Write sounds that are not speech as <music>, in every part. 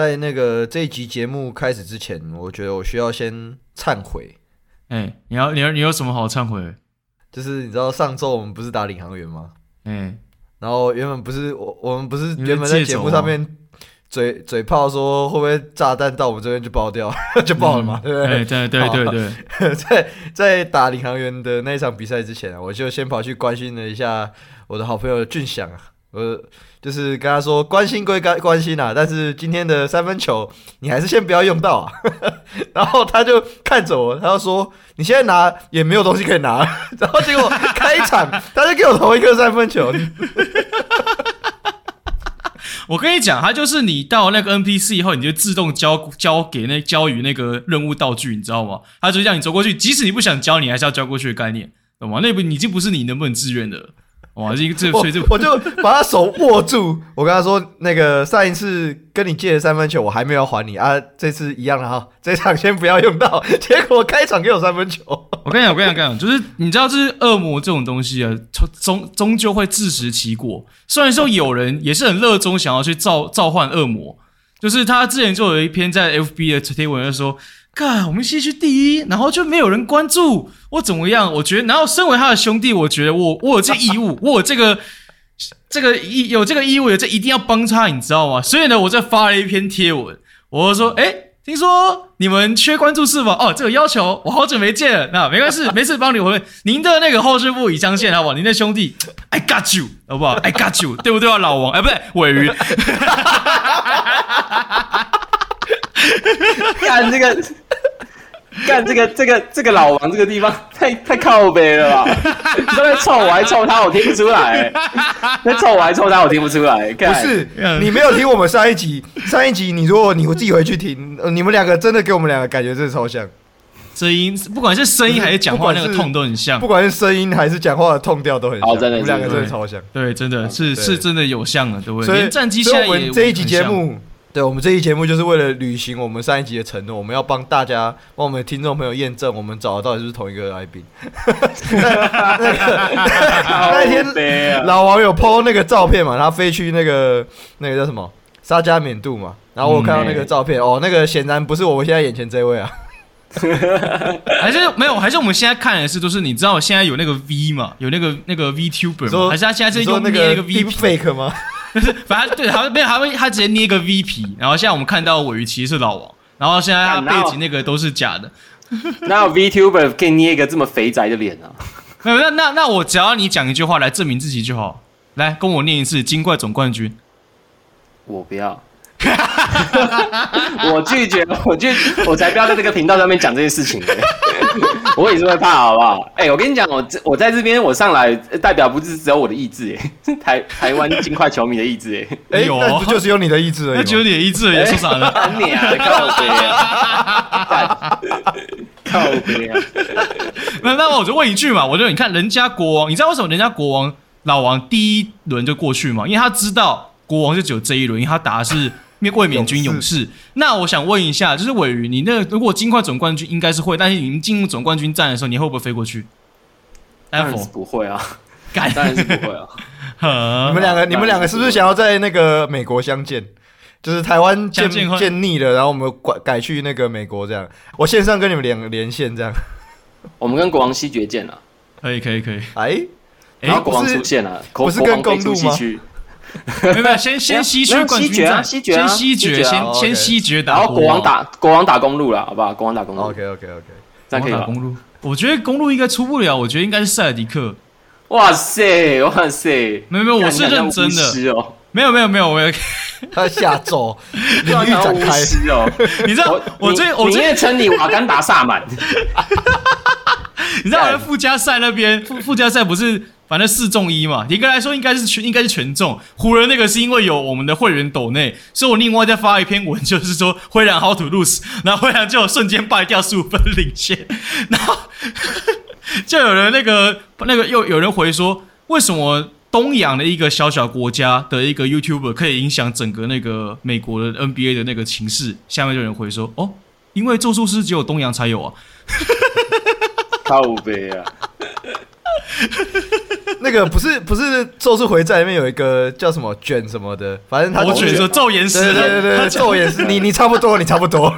在那个这一集节目开始之前，我觉得我需要先忏悔。哎、欸，你要你要你有什么好忏悔？就是你知道上周我们不是打领航员吗？嗯、欸，然后原本不是我我们不是原本在节目上面嘴嘴炮说会不会炸弹到我们这边就爆掉，<laughs> 就爆了嘛，嗯、对不对？欸、对对对对对。<laughs> 在在打领航员的那一场比赛之前啊，我就先跑去关心了一下我的好朋友俊祥啊。呃，就是跟他说关心归关关心啊，但是今天的三分球你还是先不要用到啊。<laughs> 然后他就看着我，他就说你现在拿也没有东西可以拿。<laughs> 然后结果开场他就给我投一个三分球。<laughs> 我跟你讲，他就是你到那个 NPC 以后，你就自动交交给那交予那个任务道具，你知道吗？他就让你走过去，即使你不想交，你还是要交过去的概念，懂吗？那不已经不是你能不能自愿的。哇，这这所以这我就把他手握住，我跟他说：“那个上一次跟你借的三分球，我还没有还你啊，这次一样的哈，这场先不要用到。<laughs> ”结果开场给我三分球，我跟你讲，我跟你讲，跟你讲，就是你知道，就是恶魔这种东西啊，终终究会自食其果。虽然说有人也是很热衷想要去召召唤恶魔，就是他之前就有一篇在 FB 的贴文说。看，我们西区第一，然后就没有人关注我怎么样？我觉得，然后身为他的兄弟，我觉得我我有这义务，<laughs> 我有这个这个义有这个义务，有这一定要帮他，你知道吗？所以呢，我就发了一篇贴文，我说：哎，听说你们缺关注是吧？哦，这个要求我好久没见了，那没关系，<laughs> 没事帮你回。您的那个后事部已上线，好不好？您的兄弟，I got you，好不好？I got you，对不对啊，老王？哎，不对，尾鱼。<laughs> 看这个，<laughs> 干这个，这个，这个老王这个地方太太靠北了吧？你都在臭我还臭他，我听不出来。在臭我还臭他，我听不出来。不是，你没有听我们上一集，上一集你如果你自己回去听，你们两个真的给我们两个感觉真的超像。声音，不管是声音还是讲话那个痛都很像，不管是声音还是讲话的痛调都很像。真的，我们两个真的超像。对，真的是是真的有像的，对不对？所以战机现在也这一集节目。对，我们这期节目就是为了履行我们上一集的承诺，我们要帮大家、帮我们的听众朋友验证，我们找的到底是不是同一个来宾。<laughs> 那天老王有 po 那个照片嘛，他飞去那个那个叫什么沙加缅度嘛，然后我看到那个照片，嗯、哦，那个显然不是我们现在眼前这位啊，<laughs> 还是没有，还是我们现在看的是就是你知道现在有那个 V 嘛，有那个那个 VTuber 吗？还是他现在是用那个那个 V fake 吗？反正对，好像没有，还会他直接捏一个 V 皮，然后现在我们看到尾鱼其实是老王，然后现在他背景那个都是假的。哪有 VTuber 可以捏一个这么肥宅的脸啊？没有，那那那我只要你讲一句话来证明自己就好，来跟我念一次金怪总冠军。我不要。<laughs> 我拒绝，我拒，我才不要在这个频道上面讲这件事情。<laughs> 我也是会怕，好不好？哎、欸，我跟你讲，我我在这边，我上来代表不是只有我的意志，哎，<laughs> 台台湾金块球迷的意志，哎，有、欸，不就是有你的意志而已？那就有你的意志而已，说啥呢？你啊，靠边啊，靠北啊！那那我就问一句嘛，我就你看人家国王，你知道为什么人家国王老王第一轮就过去吗？因为他知道国王就只有这一轮，因为他打的是。卫冕军勇士，那我想问一下，就是尾鱼，你那如果金块总冠军应该是会，但是你们进入总冠军战的时候，你会不会飞过去？当然是不会啊，<laughs> 当然是不会啊。<laughs> 你们两个，你们两个是不是想要在那个美国相见？就是台湾见见腻了，然后我们改改去那个美国这样。我线上跟你们两个连线这样。<laughs> 我们跟国王西决见了，可以可以可以。哎，然后国王出现了，不是跟公路吗？<laughs> 没有没有，先先西区冠军战，先西决，先先西决打，然后国王打国王打公路了，好不好？国王打公路，OK OK OK，这样可以打公路。我觉得公路应该出不了，我觉得应该是塞尔迪克。哇塞哇塞，没有没有，我是认真的。没有没有没有，我要 <laughs> 他下咒，领域展开哦。<laughs> 你知道我最我最称你瓦干达萨满。你知道附加赛那边附附加赛不是？反正四中一嘛，严格来说应该是全应该是全中。湖人那个是因为有我们的会员抖内，所以我另外再发一篇文，就是说灰狼 how to lose，然后灰狼就瞬间败掉十五分领先，然后 <laughs> 就有人那个那个又有人回说，为什么东洋的一个小小国家的一个 YouTuber 可以影响整个那个美国的 NBA 的那个情势？下面就有人回说，哦，因为咒术师只有东洋才有啊，<laughs> 靠北啊。那个不是不是《咒术回战》里面有一个叫什么卷什么的，反正他我觉得咒言师，对对对对，咒言师，你你差不多，你差不多。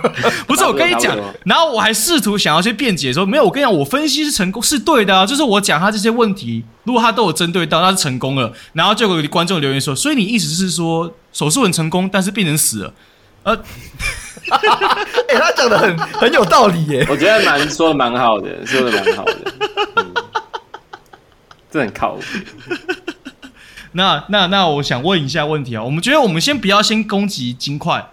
不是我跟你讲，然后我还试图想要去辩解说，没有，我跟你讲，我分析是成功是对的啊，就是我讲他这些问题，如果他都有针对到，那是成功了。然后就有观众留言说，所以你意思是说手术很成功，但是病人死了？呃，<laughs> 哎，他讲的很很有道理耶，我觉得蛮说的蛮好的，说的蛮好的。嗯这很靠谱。那 <laughs> 那那，我想问一下问题啊。我们觉得我们先不要先攻击金块，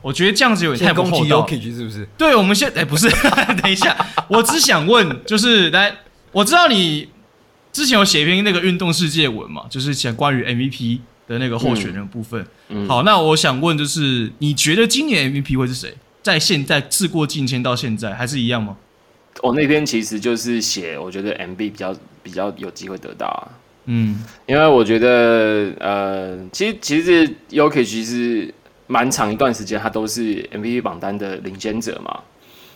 我觉得这样子有点太不厚道，是不是？对，我们先哎、欸，不是，<laughs> 等一下，我只想问，就是来，我知道你之前有写一篇那个运动世界文嘛，就是讲关于 MVP 的那个候选人部分。嗯嗯、好，那我想问，就是你觉得今年 MVP 会是谁？在现在事过境迁到现在，还是一样吗？我那篇其实就是写，我觉得 MB 比较比较有机会得到啊。嗯，因为我觉得呃，其实其实 Jokic 其实蛮长一段时间他都是 MVP 榜单的领先者嘛，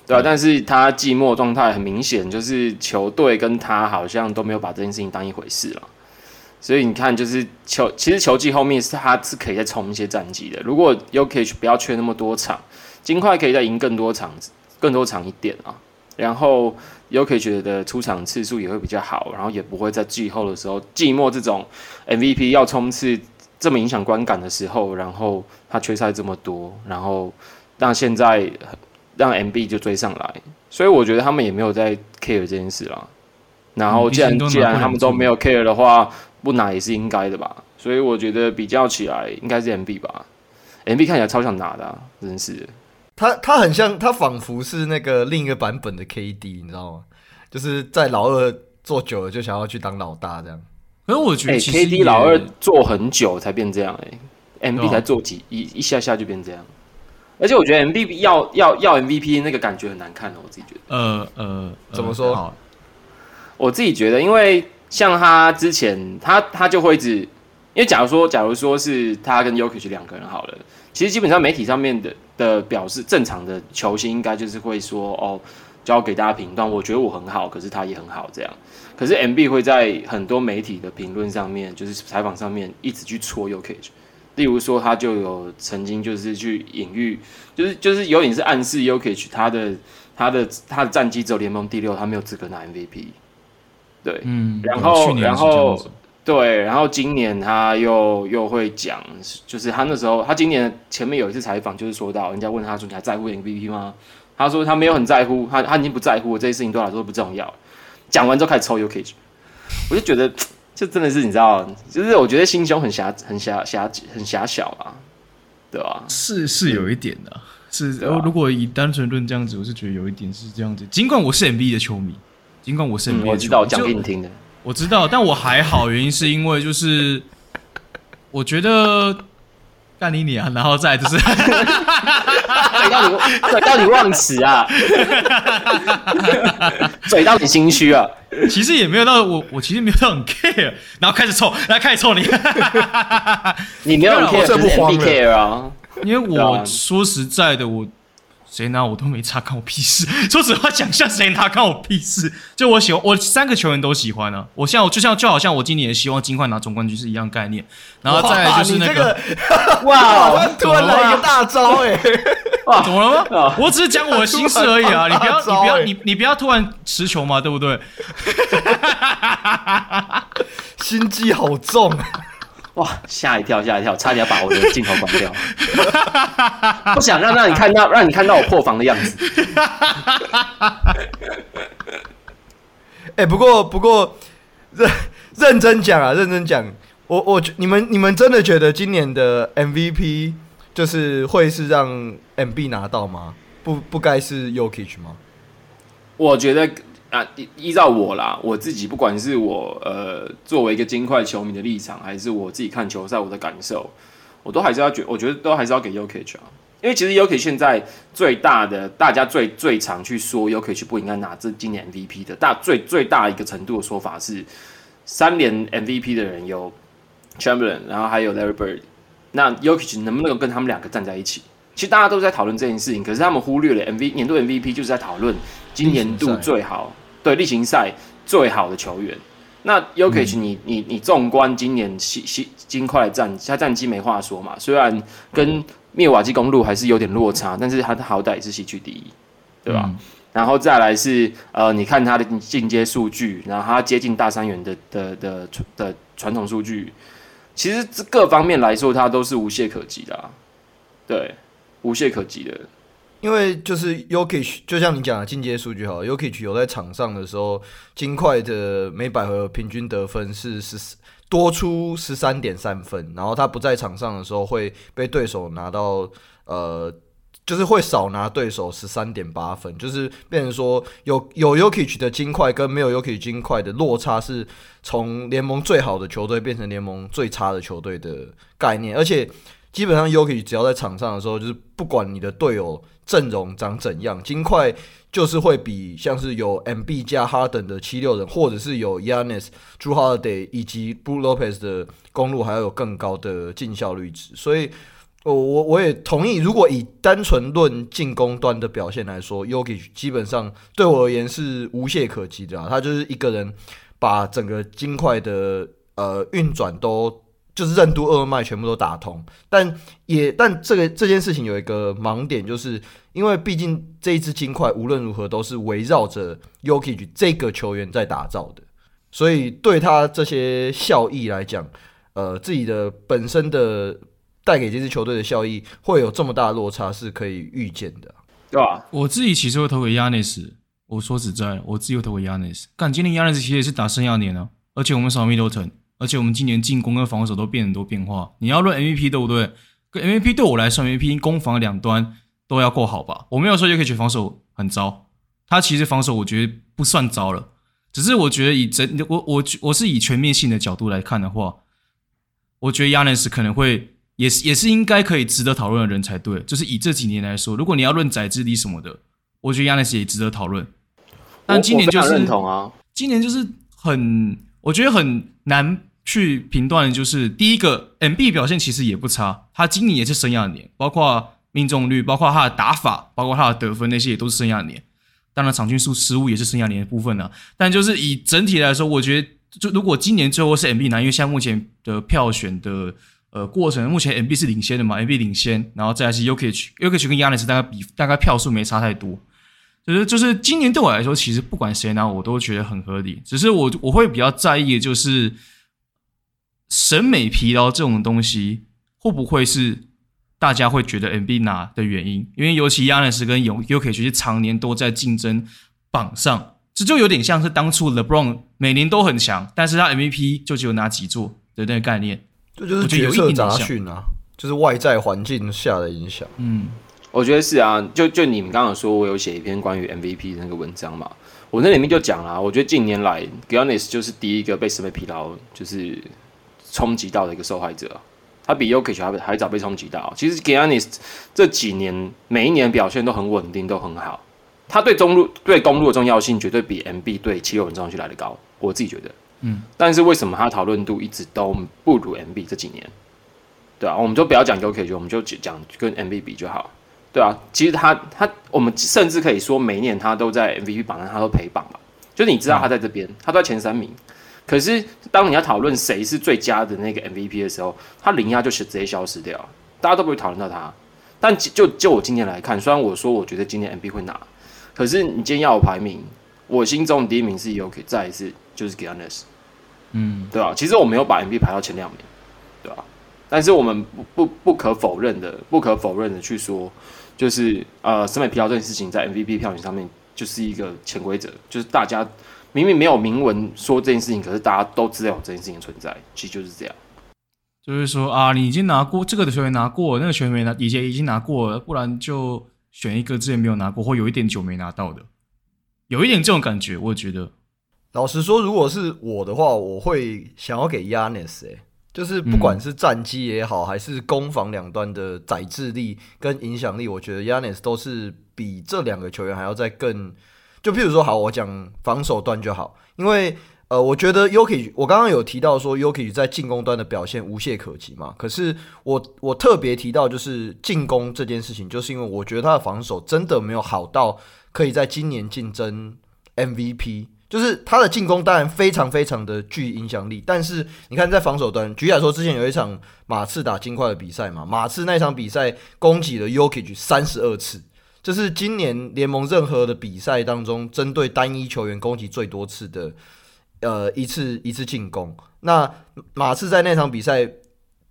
对吧、啊？嗯、但是他寂寞状态很明显，就是球队跟他好像都没有把这件事情当一回事了。所以你看，就是球其实球季后面是他是可以再冲一些战绩的。如果 Jokic 不要缺那么多场，金块可以再赢更多场，更多场一点啊。然后 Jokic 的出场次数也会比较好，然后也不会在季后的时候、季末这种 MVP 要冲刺这么影响观感的时候，然后他缺赛这么多，然后让现在让 MB 就追上来，所以我觉得他们也没有在 care 这件事啦。然后既然既然他们都没有 care 的话，不拿也是应该的吧。所以我觉得比较起来应该是 MB 吧，MB 看起来超想拿的啊，真是。他他很像，他仿佛是那个另一个版本的 KD，你知道吗？就是在老二做久了，就想要去当老大这样。可是我觉得 KD 老二做很久才变这样，哎，MB 才做几一一下下就变这样。而且我觉得 MB 要要要 MVP 那个感觉很难看哦，我自己觉得。呃呃，怎么说？我自己觉得，因为像他之前，他他就会一直，因为假如说，假如说是他跟 y o k i c 两个人好了。其实基本上媒体上面的的表示，正常的球星应该就是会说哦，交给大家评断。我觉得我很好，可是他也很好这样。可是 MB 会在很多媒体的评论上面，就是采访上面一直去戳 U Kage。例如说，他就有曾经就是去隐喻，就是就是有点是暗示 Jokic 他的他的他的战绩只有联盟第六，他没有资格拿 MVP。对，嗯，然后然后。对，然后今年他又又会讲，就是他那时候，他今年前面有一次采访，就是说到人家问他说：“你还在乎 MVP 吗？”他说他没有很在乎，他他已经不在乎，这些事情对他来说不重要。讲完之后开始抽 Jokic，我就觉得这真的是你知道，就是我觉得心胸很狭很狭狭很狭小啊，对吧？是是有一点的，是如果以单纯论这样子，我是觉得有一点是这样子。尽管我是 MB 的球迷，尽管我是 MB 的球迷，我知道我讲给你听的。我知道，但我还好，原因是因为就是我觉得干你你啊，然后再就是嘴到你嘴到你忘词啊，<laughs> 嘴到你心虚啊。其实也没有到我，我其实没有到很 care，然后开始臭，然后开始臭你，你没有 care，这不慌 care 啊？因为我说实在的，我。谁拿我都没差，干我屁事。<laughs> 说实话，讲像谁拿干我屁事。就我喜欢，我三个球员都喜欢啊。我像我就像就好像我今年也希望金块拿总冠军是一样概念。然后再来就是那个，<laughs> 哇，哇突然来一个大招哎、欸，<laughs> 哇，怎么了吗？我只是讲我的心事而已啊。你不要，你不要，你你不要突然持球嘛，对不对？心机好重。哇！吓一跳，吓一跳，差点要把我的镜头关掉。<laughs> 不想让让你看到，<laughs> 让你看到我破防的样子。哎、<laughs> 欸，不过不过认认真讲啊，认真讲，我我你们你们真的觉得今年的 MVP 就是会是让 MB 拿到吗？不不该是 Yokich 吗？我觉得。啊，依依照我啦，我自己不管是我呃作为一个金块球迷的立场，还是我自己看球赛我的感受，我都还是要觉，我觉得都还是要给 Jokic 啊，因为其实 Jokic 现在最大的，大家最最常去说 Jokic 不应该拿这今年 MVP 的大最最大一个程度的说法是，三连 MVP 的人有 Chamberlain，然后还有 Larry Bird，那 Jokic 能不能跟他们两个站在一起？其实大家都在讨论这件事情，可是他们忽略了 MV 年度 MVP 就是在讨论今年度最好对例行赛最好的球员。那 Jokic 你你你纵观今年西西金块的战，他战绩没话说嘛，虽然跟灭瓦基公路还是有点落差，但是他好歹也是西区第一，对吧？嗯、然后再来是呃，你看他的进阶数据，然后他接近大三元的的的的传统数据，其实这各方面来说，他都是无懈可击的、啊，对，无懈可击的。因为就是 Jokic 就像你讲的进阶数据好，Jokic 有在场上的时候，金块的每百合平均得分是十四多出十三点三分，然后他不在场上的时候会被对手拿到呃，就是会少拿对手十三点八分，就是变成说有有 Jokic 的金块跟没有 Jokic 金块的落差是从联盟最好的球队变成联盟最差的球队的概念，而且基本上，Yogi 只要在场上的时候，就是不管你的队友。阵容长怎样？金块就是会比像是有 MB 加哈登的七六人，或者是有 Yanis、j u Holiday 以及 Blue Lopez 的公路，还要有更高的进效率值。所以，我我我也同意，如果以单纯论进攻端的表现来说，Yogi 基本上对我而言是无懈可击的啊。他就是一个人把整个金块的呃运转都。就是任督二脉全部都打通，但也但这个这件事情有一个盲点，就是因为毕竟这一支金块无论如何都是围绕着 Jokic 这个球员在打造的，所以对他这些效益来讲，呃，自己的本身的带给这支球队的效益会有这么大的落差是可以预见的，对吧？我自己其实会投给 Giannis，我说实在，我自己会投给 Giannis，但今天 Giannis 其实也是打生涯年啊，而且我们少 Middleton。而且我们今年进攻跟防守都变很多变化。你要论 MVP 对不对？跟 MVP 对我来说，MVP 攻防两端都要够好吧？我没有说就可以防守很糟，他其实防守我觉得不算糟了。只是我觉得以整我我我是以全面性的角度来看的话，我觉得 Giannis 可能会也是也是应该可以值得讨论的人才对。就是以这几年来说，如果你要论宰制力什么的，我觉得 Giannis 也值得讨论。但今年就是认同啊，今年就是很。我觉得很难去评断，就是第一个，MB 表现其实也不差，他今年也是生涯年，包括命中率，包括他的打法，包括他的得分那些也都是生涯年。当然，场均数失误也是生涯年的部分呢、啊。但就是以整体来说，我觉得就如果今年最后是 MB 拿，因为现在目前的票选的呃过程，目前 MB 是领先的嘛，MB 领先，然后再来是 Jokic，Jokic 跟 Giannis 大概比大概票数没差太多。就是就是今年对我来说，其实不管谁拿，我都觉得很合理。只是我我会比较在意的就是审美疲劳这种东西，会不会是大家会觉得 MB 拿的原因？因为尤其亚尼斯跟 Jokic 其实常年都在竞争榜上，这就有点像是当初 LeBron 每年都很强，但是他 MVP 就只有拿几座的那个概念。这就是角色杂讯啊，就是外在环境下的影响。嗯。我觉得是啊，就就你们刚刚说，我有写一篇关于 MVP 的那个文章嘛，我那里面就讲了，我觉得近年来 Giannis 就是第一个被审美疲劳就是冲击到的一个受害者，他比 Jokic 还还早被冲击到。其实 Giannis 这几年每一年表现都很稳定，都很好，他对中路对公路的重要性绝对比 MB 对七六人重要性来得高，我自己觉得，嗯，但是为什么他讨论度一直都不如 MB 这几年？对啊，我们就不要讲 Jokic，我们就讲跟 MB 比就好。对啊，其实他他，我们甚至可以说，每一年他都在 MVP 榜上，他都陪榜吧。就是你知道他在这边，他都在前三名。可是当你要讨论谁是最佳的那个 MVP 的时候，他零压就是直接消失掉，大家都不会讨论到他。但就就我今年来看，虽然我说我觉得今年 MVP 会拿，可是你今天要我排名，我心中的第一名是 Jokic，再一次就是 Giannis，嗯，对啊？其实我没有把 MVP 排到前两名，对吧？但是我们不不不可否认的，不可否认的去说。就是呃，审美疲劳这件事情在 MVP 票选上面就是一个潜规则，就是大家明明没有明文说这件事情，可是大家都知道有这件事情存在，其实就是这样。就是说啊，你已经拿过这个的球员拿过，那个球员没拿，以前已经拿过了，不然就选一个之前没有拿过或有一点久没拿到的，有一点这种感觉，我觉得。老实说，如果是我的话，我会想要给 Giannis 诶。就是不管是战绩也好，还是攻防两端的载制力跟影响力，我觉得 Giannis 都是比这两个球员还要再更。就譬如说，好，我讲防守端就好，因为呃，我觉得 Jokic，我刚刚有提到说 Jokic 在进攻端的表现无懈可击嘛。可是我我特别提到就是进攻这件事情，就是因为我觉得他的防守真的没有好到可以在今年竞争 MVP。就是他的进攻当然非常非常的具影响力，但是你看在防守端，举例来说，之前有一场马刺打金块的比赛嘛，马刺那场比赛攻击了 y o k i c 三十二次，这是今年联盟任何的比赛当中针对单一球员攻击最多次的，呃，一次一次进攻。那马刺在那场比赛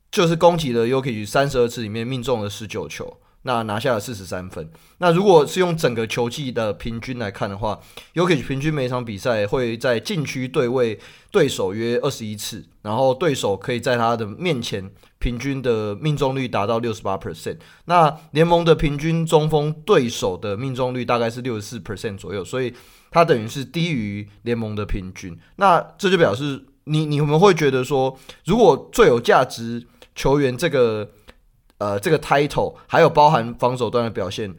就是攻击了 y o k i c 三十二次里面命中了十九球。那拿下了四十三分。那如果是用整个球季的平均来看的话，Jokic 平均每场比赛会在禁区对位对手约二十一次，然后对手可以在他的面前平均的命中率达到六十八 percent。那联盟的平均中锋对手的命中率大概是六十四 percent 左右，所以他等于是低于联盟的平均。那这就表示你你们会觉得说，如果最有价值球员这个。呃，这个 title 还有包含防守端的表现，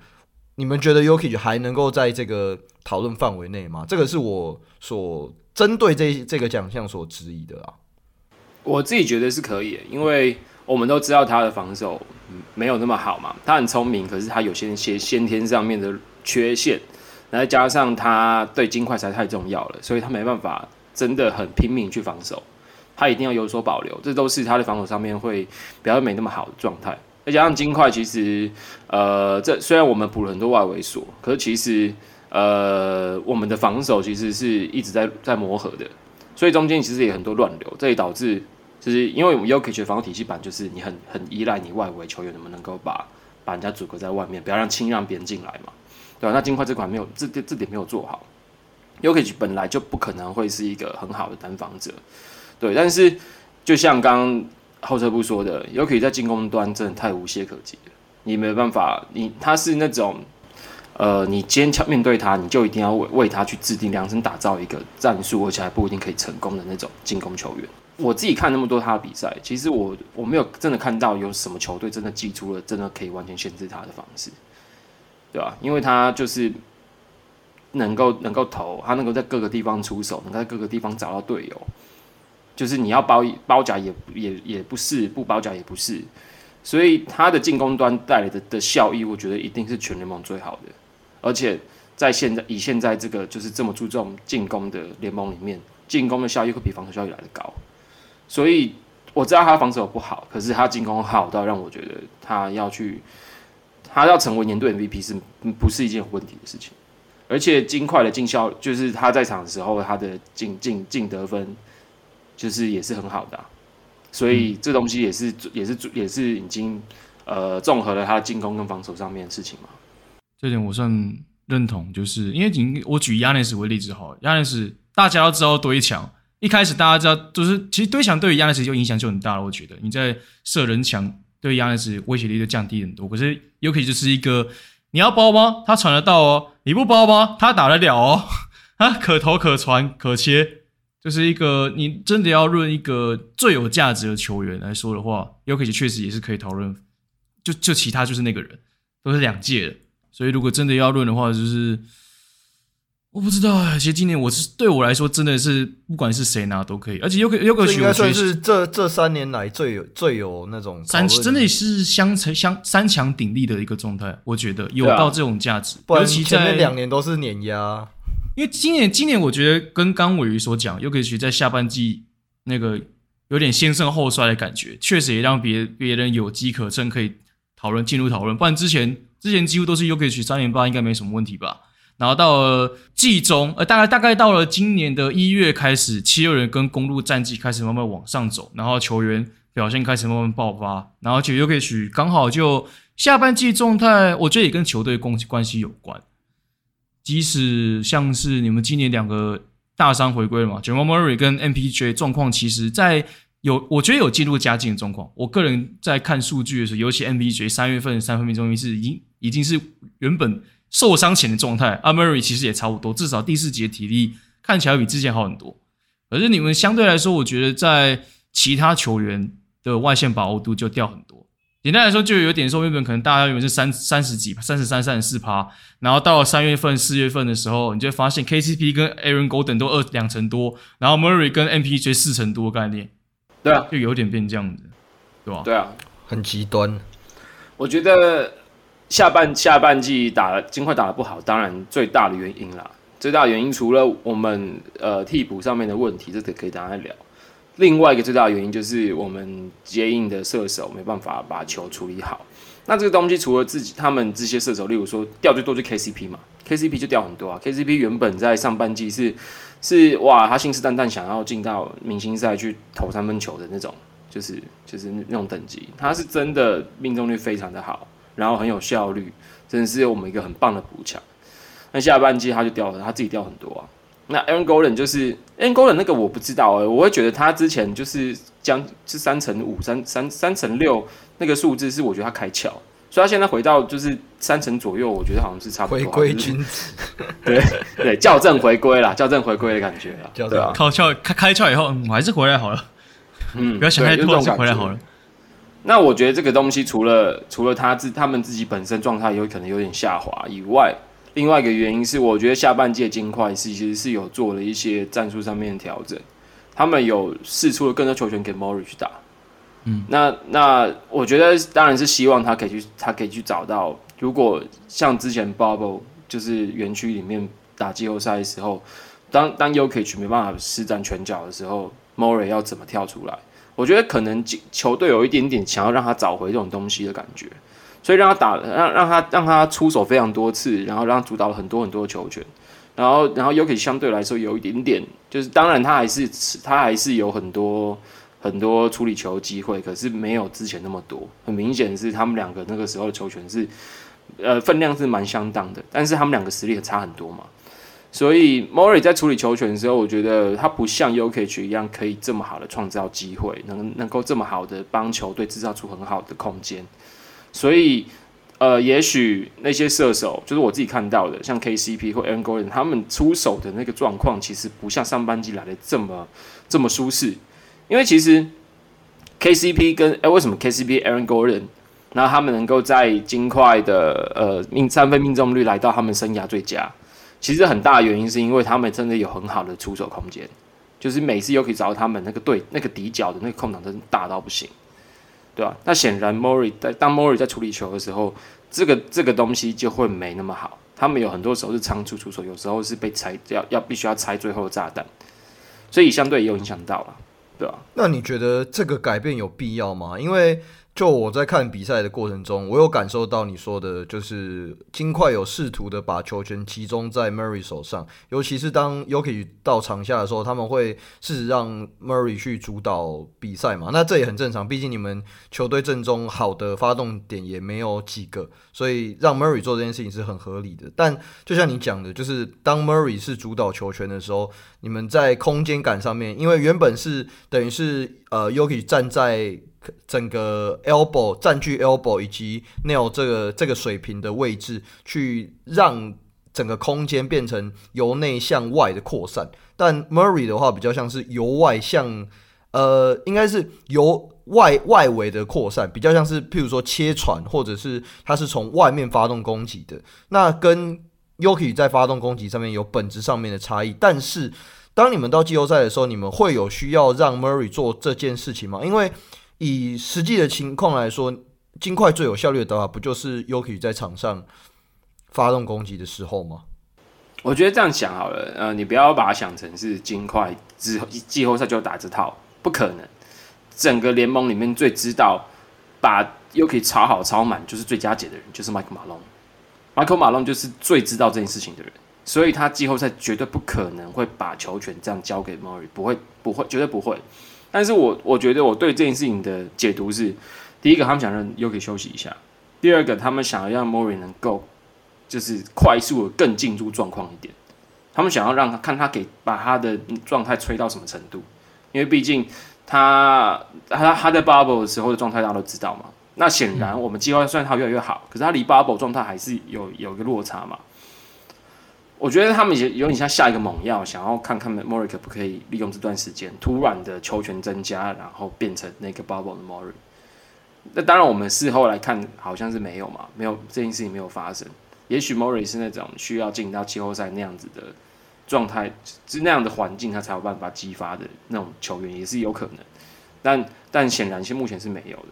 你们觉得 y o k i 还能够在这个讨论范围内吗？这个是我所针对这这个奖项所质疑的啊。我自己觉得是可以，因为我们都知道他的防守没有那么好嘛。他很聪明，可是他有些些先天上面的缺陷，再加上他对金块实在太重要了，所以他没办法真的很拼命去防守。他一定要有所保留，这都是他的防守上面会比较没那么好的状态。再加上金块，其实呃，这虽然我们补了很多外围锁，可是其实呃，我们的防守其实是一直在在磨合的，所以中间其实也很多乱流，这也导致就是因为我们 Jokic 的防守体系版就是你很很依赖你外围球员能不能够把把人家阻隔在外面，不要让轻让别人进来嘛，对吧？那金块这款没有这这这点没有做好，Jokic 本来就不可能会是一个很好的单防者。对，但是就像刚刚后撤步说的，Jokic 在进攻端真的太无懈可击了。你没有办法，你他是那种，呃，你坚强面对他，你就一定要为为他去制定量身打造一个战术，而且还不一定可以成功的那种进攻球员。我自己看那么多他的比赛，其实我我没有真的看到有什么球队真的祭出了真的可以完全限制他的方式，对吧？因为他就是能够能够投，他能够在各个地方出手，能够在各个地方找到队友。就是你要包包夹也也也不是，不包夹也不是，所以他的进攻端带来的的效益，我觉得一定是全联盟最好的。而且在现在以现在这个就是这么注重进攻的联盟里面，进攻的效益会比防守效益来得高。所以我知道他防守不好，可是他进攻好到让我觉得他要去，他要成为年度 MVP 是不是一件有问题的事情？而且金块的进效，就是他在场的时候，他的进进进得分。就是也是很好的、啊，所以这东西也是也是也是已经呃综合了他进攻跟防守上面的事情嘛。这点我算认同，就是因为你我举亚尼斯为例子好，亚尼斯大家都知道堆墙，一开始大家知道就是其实堆墙对于亚尼斯就影响就很大了。我觉得你在射人墙对亚尼斯威胁力就降低很多。可是尤其就是一个你要包吗？他传得到哦，你不包吗？他打得了哦，<laughs> 啊可投可传可切。就是一个你真的要论一个最有价值的球员来说的话，Jokic 确实也是可以讨论。就就其他就是那个人，都是两届的。所以如果真的要论的话，就是我不知道啊。其实今年我是对我来说真的是不管是谁拿都可以，而且 Jokic 应该算是这这三年来最有最有那种三真的是相成相三强鼎立的一个状态。我觉得有到这种价值，尤其前面两年都是碾压。因为今年，今年我觉得跟刚伟鱼所讲，Jokic 在下半季那个有点先胜后衰的感觉，确实也让别别人有机可乘，可以讨论进入讨论。不然之前之前几乎都是 Jokic 三连败，应该没什么问题吧？然后到了季中，呃，大概大概到了今年的一月开始，七六人跟公路战绩开始慢慢往上走，然后球员表现开始慢慢爆发，然后就 Jokic 刚好就下半季状态，我觉得也跟球队关关系有关。即使像是你们今年两个大伤回归了嘛，Jamal Murray 跟 MPJ 状况，其实在有我觉得有进入佳境的状况。我个人在看数据的时候，尤其 MPJ 三月份三分命中率是已经已经是原本受伤前的状态，阿 Murray 其实也差不多，至少第四节体力看起来比之前好很多。可是你们相对来说，我觉得在其他球员的外线把握度就掉很多。简单来说，就有点说，原本可能大家原本是三三十几、三十三、三十四趴，然后到了三月份、四月份的时候，你就会发现 KCP 跟 Aaron Golden 都二两成多，然后 Murray 跟 MPJ 四成多概念，对啊，就有点变这样子，对吧？对啊，很极端。我觉得下半下半季打金块打的不好，当然最大的原因啦，最大的原因除了我们呃替补上面的问题，这个可以大家聊。另外一个最大的原因就是我们接应的射手没办法把球处理好。那这个东西除了自己他们这些射手，例如说掉最多就 KCP 嘛，KCP 就掉很多啊。KCP 原本在上半季是是哇，他信誓旦旦想要进到明星赛去投三分球的那种，就是就是那种等级。他是真的命中率非常的好，然后很有效率，真的是我们一个很棒的补强。那下半季他就掉了，他自己掉很多啊。那 Aaron Golden 就是 Aaron Golden 那个我不知道哎、欸，我会觉得他之前就是将是三乘五三三三乘六那个数字是我觉得他开窍，所以他现在回到就是三成左右，我觉得好像是差不多回归君子，<laughs> 对对，校正回归啦，校正回归的感觉啦，对啊，开窍开开窍以后，嗯，我还是回来好了，嗯，不要想太多，就回来好了。那我觉得这个东西除了除了他自他们自己本身状态有可能有点下滑以外。另外一个原因是，我觉得下半届金块是其实是有做了一些战术上面的调整，他们有试出了更多球权给 Murray 去打。嗯，那那我觉得当然是希望他可以去，他可以去找到，如果像之前 Bubble 就是园区里面打季后赛的时候，当当 Jokic 没办法施展拳脚的时候，Murray 要怎么跳出来？我觉得可能球队有一点点想要让他找回这种东西的感觉。所以让他打，让让他让他出手非常多次，然后让他主导了很多很多的球权，然后然后 Jokic 相对来说有一点点，就是当然他还是他还是有很多很多处理球机会，可是没有之前那么多。很明显是他们两个那个时候的球权是，呃，分量是蛮相当的，但是他们两个实力也差很多嘛。所以 Mori 在处理球权的时候，我觉得他不像 Jokic 一样可以这么好的创造机会，能能够这么好的帮球队制造出很好的空间。所以，呃，也许那些射手，就是我自己看到的，像 KCP 或 Aaron Gordon，他们出手的那个状况，其实不像上半季来的这么这么舒适。因为其实 KCP 跟哎、为什么 KCP、Aaron Gordon，那他们能够在金块的呃命三分命中率来到他们生涯最佳，其实很大的原因是因为他们真的有很好的出手空间，就是每次又可以找到他们那个对那个底角的那个空档，真的大到不行。对吧、啊？那显然，Mori 在当 Mori 在处理球的时候，这个这个东西就会没那么好。他们有很多时候是仓促出手，有时候是被拆要要必须要拆最后的炸弹，所以相对也有影响到了，对吧、啊？那你觉得这个改变有必要吗？因为就我在看比赛的过程中，我有感受到你说的，就是金块有试图的把球权集中在 Murray 手上，尤其是当 y o k i 到场下的时候，他们会试着让 Murray 去主导比赛嘛。那这也很正常，毕竟你们球队阵中好的发动点也没有几个，所以让 Murray 做这件事情是很合理的。但就像你讲的，就是当 Murray 是主导球权的时候，你们在空间感上面，因为原本是等于是呃 y o k i 站在。整个 elbow 占据 elbow 以及 nail 这个这个水平的位置，去让整个空间变成由内向外的扩散。但 Murray 的话比较像是由外向，呃，应该是由外外围的扩散，比较像是譬如说切传，或者是他是从外面发动攻击的。那跟 Yuki 在发动攻击上面有本质上面的差异。但是当你们到季后赛的时候，你们会有需要让 Murray 做这件事情吗？因为以实际的情况来说，金块最有效率的打法不就是 Jokic 在场上发动攻击的时候吗？我觉得这样想好了，呃，你不要把它想成是金块之后季后赛就打这套，不可能。整个联盟里面最知道把 Jokic 炒好炒满就是最佳解的人，就是 Michael Malone。Mike Malone 就是最知道这件事情的人，所以他季后赛绝对不可能会把球权这样交给 Murray，不会，不会，绝对不会。但是我我觉得我对这件事情的解读是：第一个，他们想让 Jokic 休息一下；第二个，他们想要让 Murray 能够就是快速的更进入状况一点。他们想要让他看他给把他的状态吹到什么程度，因为毕竟他他他在 bubble 的时候的状态大家都知道嘛。那显然我们计划算他越来越好，可是他离 bubble 状态还是有有一个落差嘛。我觉得他们也有点像下一个猛药，想要看看 Murray 可不可以利用这段时间突然的球权增加，然后变成那个 bubble 的 m o r i。那当然，我们事后来看，好像是没有嘛，没有这件事情没有发生。也许 Murray 是那种需要进到季后赛那样子的状态，是那样的环境，他才有办法激发的那种球员，也是有可能。但但显然，现目前是没有的。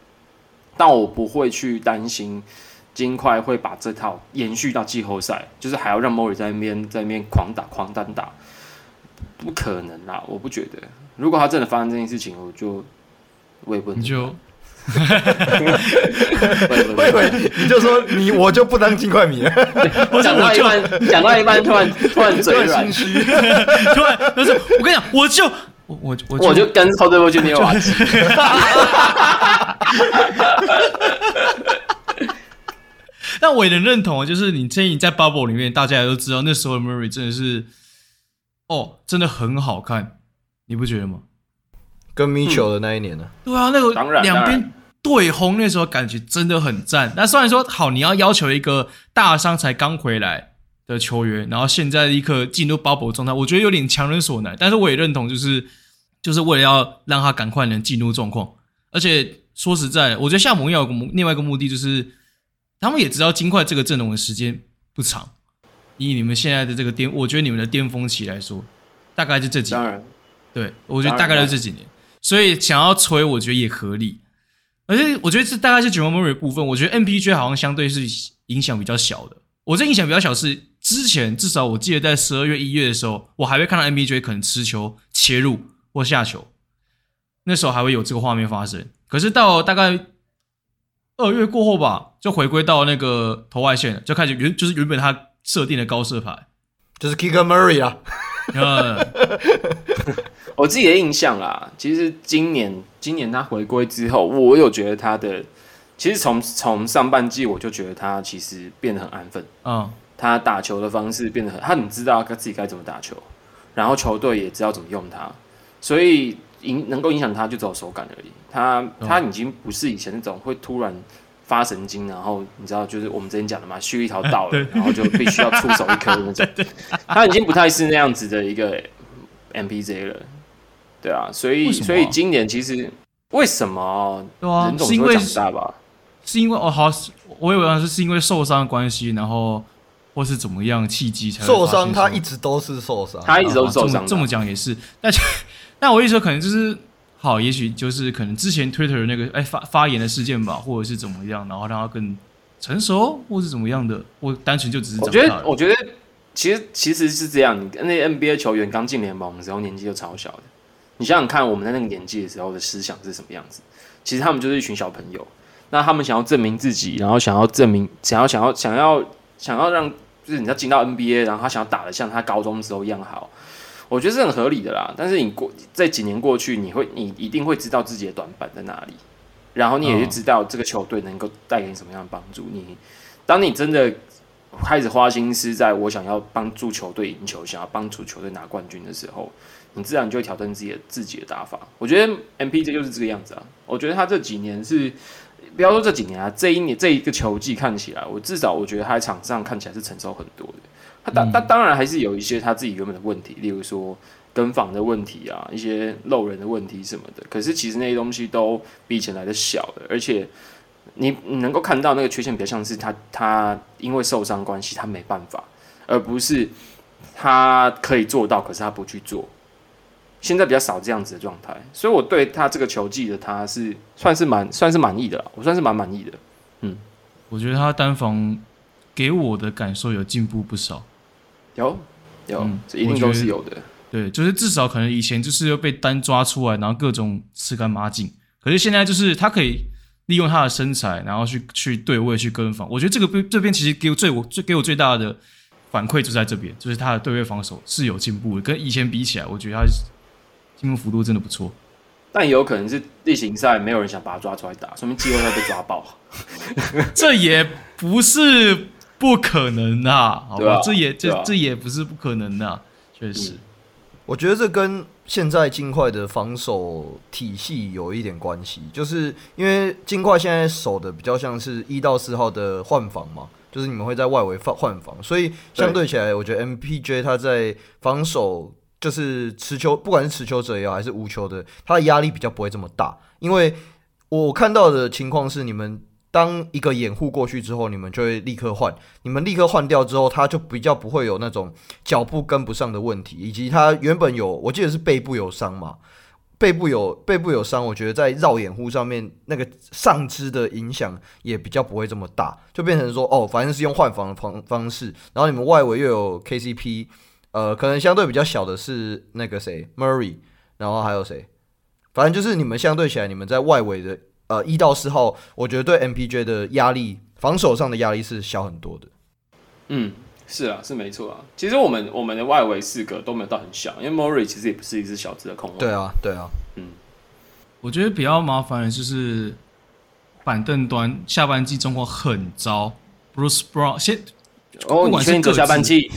但我不会去担心。金块会把这套延续到季后赛，就是还要让 Murray 在那边在那边狂打狂单打，不可能啦！我不觉得，如果他真的发生这件事情，我就我也不能你就。我以为你就说你我就不当金块迷了。我讲到一半，讲到一半，突然突然嘴软，突然不是我跟你讲，我就我我我我就跟超队过去捏瓦基。但我也能认同啊，就是你建议在 bubble 里面，大家也都知道那时候的 Murray 真的是哦，真的很好看，你不觉得吗？跟 Mitchell 的那一年呢、嗯？对啊，那个两边对轰，那时候感觉真的很赞。那虽然说好，你要要求一个大伤才刚回来的球员，然后现在立刻进入 bubble 状态，我觉得有点强人所难。但是我也认同，就是就是为了要让他赶快能进入状况。而且说实在的，我觉得夏蒙要有个另外一个目的，就是他们也知道金块这个阵容的时间不长。以你们现在的这个巅，我觉得你们的巅峰期来说，大概就这几年。对，我觉得大概就这几年。所以想要吹，我觉得也合理。而且我觉得这大概是 Jamal Murray 部分。我觉得 MPJ 好像相对是影响比较小的。我这影响比较小是之前至少我记得在十二月一月的时候，我还会看到 MPJ 可能持球切入或下球，那时候还会有这个画面发生。可是到大概二月过后吧，就回归到那个投外线，就开始原就是原本他设定的高射牌，就是 Keegan Murray 啊。<laughs> 嗯，我自己的印象啦，其实今年今年他回归之后，我有觉得他的，其实从从上半季我就觉得他其实变得很安分，嗯，他打球的方式变得很，他很知道他自己该怎么打球，然后球队也知道怎么用他，所以影能够影响他就只有手感而已，他他已经不是以前那种会突然。发神经，然后你知道，就是我们之前讲的嘛，蓄一条道了，然后就必须要出手一颗那种。<laughs> 他已经不太是那样子的一个 MPJ 了，对啊，所以所以今年其实为什么人总是会长大吧？是因为哦，好，我以为是是因为受伤的关系，然后或是怎么样契机才受伤？他一直都是受伤，他一直都受伤。这么讲也是，但但我意思说可能就是。好，也许就是可能之前 Twitter 那个哎发发言的事件吧，或者是怎么样，然后让他更成熟，或是怎么样的。我单纯就只是我觉得，我觉得其实其实是这样。你跟那 NBA 球员刚进联盟的时候年纪就超小的，你想想看，我们在那个年纪的时候的思想是什么样子？其实他们就是一群小朋友，那他们想要证明自己，然后想要证明，想要想要想要想要让，就是你要进到 NBA，然后他想要打的像他高中的时候一样好。我觉得是很合理的啦，但是你过这几年过去，你会你一定会知道自己的短板在哪里，然后你也就知道这个球队能够带给你什么样的帮助。你当你真的开始花心思在我想要帮助球队赢球，想要帮助球队拿冠军的时候，你自然就会调整自己的自己的打法。我觉得 MPJ 就是这个样子啊。我觉得他这几年是不要说这几年啊，这一年这一个球季看起来，我至少我觉得他在场上看起来是承受很多的。他当他当然还是有一些他自己原本的问题，例如说跟防的问题啊，一些漏人的问题什么的。可是其实那些东西都比以前来的小了，而且你你能够看到那个缺陷比较像是他他因为受伤关系他没办法，而不是他可以做到，可是他不去做。现在比较少这样子的状态，所以我对他这个球技的他是算是蛮算是满意的啦，我算是蛮满意的。嗯，我觉得他单防给我的感受有进步不少。有有，嗯、这一定都是有的。对，就是至少可能以前就是要被单抓出来，然后各种吃干抹净。可是现在就是他可以利用他的身材，然后去去对位去跟防。我觉得这个这边其实给我最我最给我最大的反馈就在这边，就是他的对位防守是有进步的，跟以前比起来，我觉得他进步幅度真的不错。但也有可能是例行赛没有人想把他抓出来打，说明季后赛被抓爆。<laughs> 这也不是。不可能啊，好吧，啊、这也这、啊、这也不是不可能的、啊，确实、嗯。我觉得这跟现在金块的防守体系有一点关系，就是因为金块现在守的比较像是一到四号的换防嘛，就是你们会在外围换换防，所以相对起来，我觉得 MPJ 他在防守就是持球，不管是持球者也好还是无球的，他的压力比较不会这么大，因为我看到的情况是你们。当一个掩护过去之后，你们就会立刻换。你们立刻换掉之后，他就比较不会有那种脚步跟不上的问题，以及他原本有，我记得是背部有伤嘛。背部有背部有伤，我觉得在绕掩护上面那个上肢的影响也比较不会这么大，就变成说哦，反正是用换防的方方式，然后你们外围又有 KCP，呃，可能相对比较小的是那个谁 Murray，然后还有谁，反正就是你们相对起来，你们在外围的呃一到四号，我觉得对 MPJ 的压力，防守上的压力是小很多的。嗯。是啊，是没错啊。其实我们我们的外围四个都没有到很小，因为 Murray 其实也不是一只小只的控卫。对啊，对啊，嗯。我觉得比较麻烦的就是板凳端下半季状况很糟。Bruce Brown 先哦，你确定走下半季？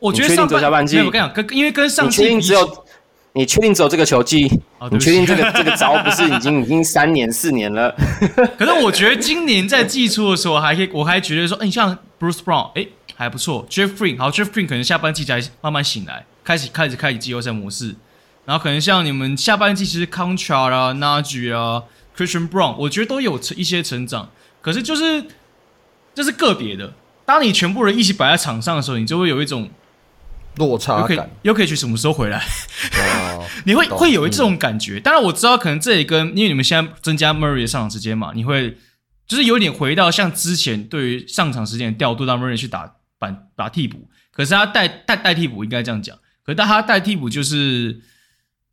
我觉得上半，下半季。我跟你讲，跟因为跟上季你确定只有你确定只有这个球季？哦、你确定这个这个招不是已经已经三年四年了？<laughs> 可是我觉得今年在季初的时候还可以，我还觉得说，哎，你像 Bruce Brown，哎。还不错，Jeff Green 好，Jeff Green 可能下半季才慢慢醒来，开始开始开启季后赛模式，然后可能像你们下半季其实 Contra 啊、Naj 啊、Christian Brown，我觉得都有一些成长，可是就是这是个别的。当你全部人一起摆在场上的时候，你就会有一种落差感，又可以去什么时候回来？哦、<laughs> 你会会有这种感觉。当然我知道，可能这也跟因为你们现在增加 Murray 的上场时间嘛，你会就是有点回到像之前对于上场时间的调度，让 Murray 去打板。打替补，可是他代代代替补应该这样讲，可是他代替补就是，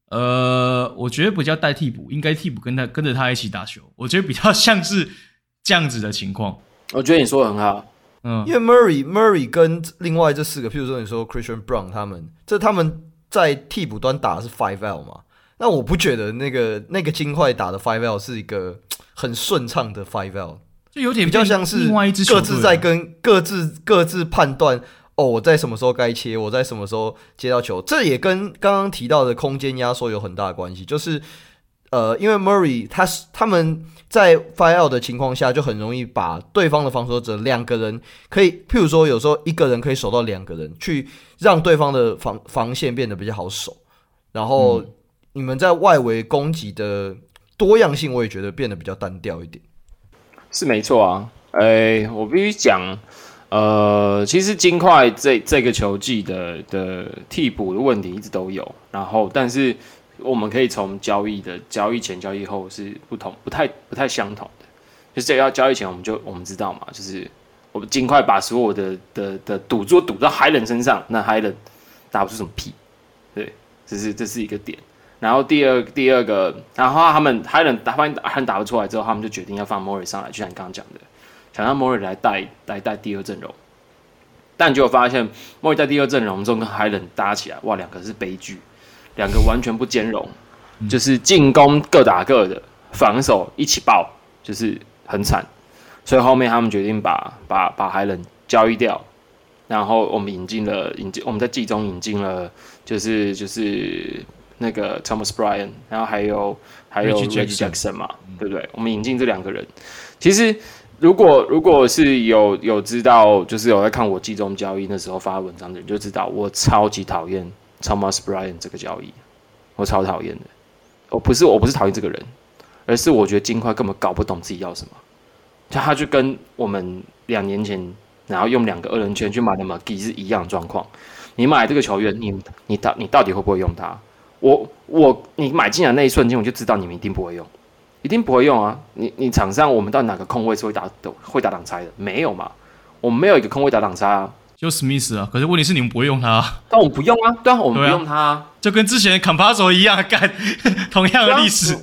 呃，我觉得不叫代替补，应该替补跟他跟着他一起打球，我觉得比较像是这样子的情况。我觉得你说的很好，嗯，因为 Murray Murray 跟另外这四个，譬如说你说 Christian Brown 他们，这他们在替补端打的是 Five L 嘛，那我不觉得那个那个金块打的 Five L 是一个很顺畅的 Five L。就有点比较像是各自在跟各自各自判断哦，我在什么时候该切，我在什么时候接到球，这也跟刚刚提到的空间压缩有很大的关系。就是呃，因为 Murray 他是他们在 fire out 的情况下，就很容易把对方的防守者两个人可以，譬如说有时候一个人可以守到两个人，去让对方的防防线变得比较好守。然后你们在外围攻击的多样性，我也觉得变得比较单调一点。是没错啊，哎、欸，我必须讲，呃，其实金块这这个球季的的替补的问题一直都有，然后但是我们可以从交易的交易前、交易后是不同、不太、不太相同的。就是这要交易前，我们就我们知道嘛，就是我们尽快把所有的的的赌注赌到海伦身上，那海伦打不出什么屁，对，这是这是一个点。然后第二第二个，然后他们还能打，发现还打不出来之后，他们就决定要放莫瑞上来，就像你刚刚讲的，想让莫瑞来带来带第二阵容。但结果发现莫瑞在第二阵容中跟海伦搭起来，哇，两个是悲剧，两个完全不兼容，就是进攻各打各的，防守一起爆，就是很惨。所以后面他们决定把把把海伦交易掉，然后我们引进了引进我们在季中引进了，就是就是。那个 Thomas Bryant，然后还有还有 Reggie Jackson 嘛，对不对？我们引进这两个人，其实如果如果是有有知道，就是有在看我季中交易那时候发文章的人，就知道我超级讨厌 Thomas Bryan 这个交易，我超讨厌的。我不是我不是讨厌这个人，而是我觉得金块根本搞不懂自己要什么。就他就跟我们两年前然后用两个二人圈去买的 McGee 是一样的状况。你买这个球员，你你到你到底会不会用他？我我你买进来那一瞬间，我就知道你们一定不会用，一定不会用啊！你你场上我们到哪个空位是会打的会打挡拆的？没有嘛？我们没有一个空位打挡拆啊，就 Smith 啊。可是问题是你们不会用他，啊，但我们不用啊，对啊，我们不用他，啊，就跟之前 Campazzo 一样干同样的历史，啊。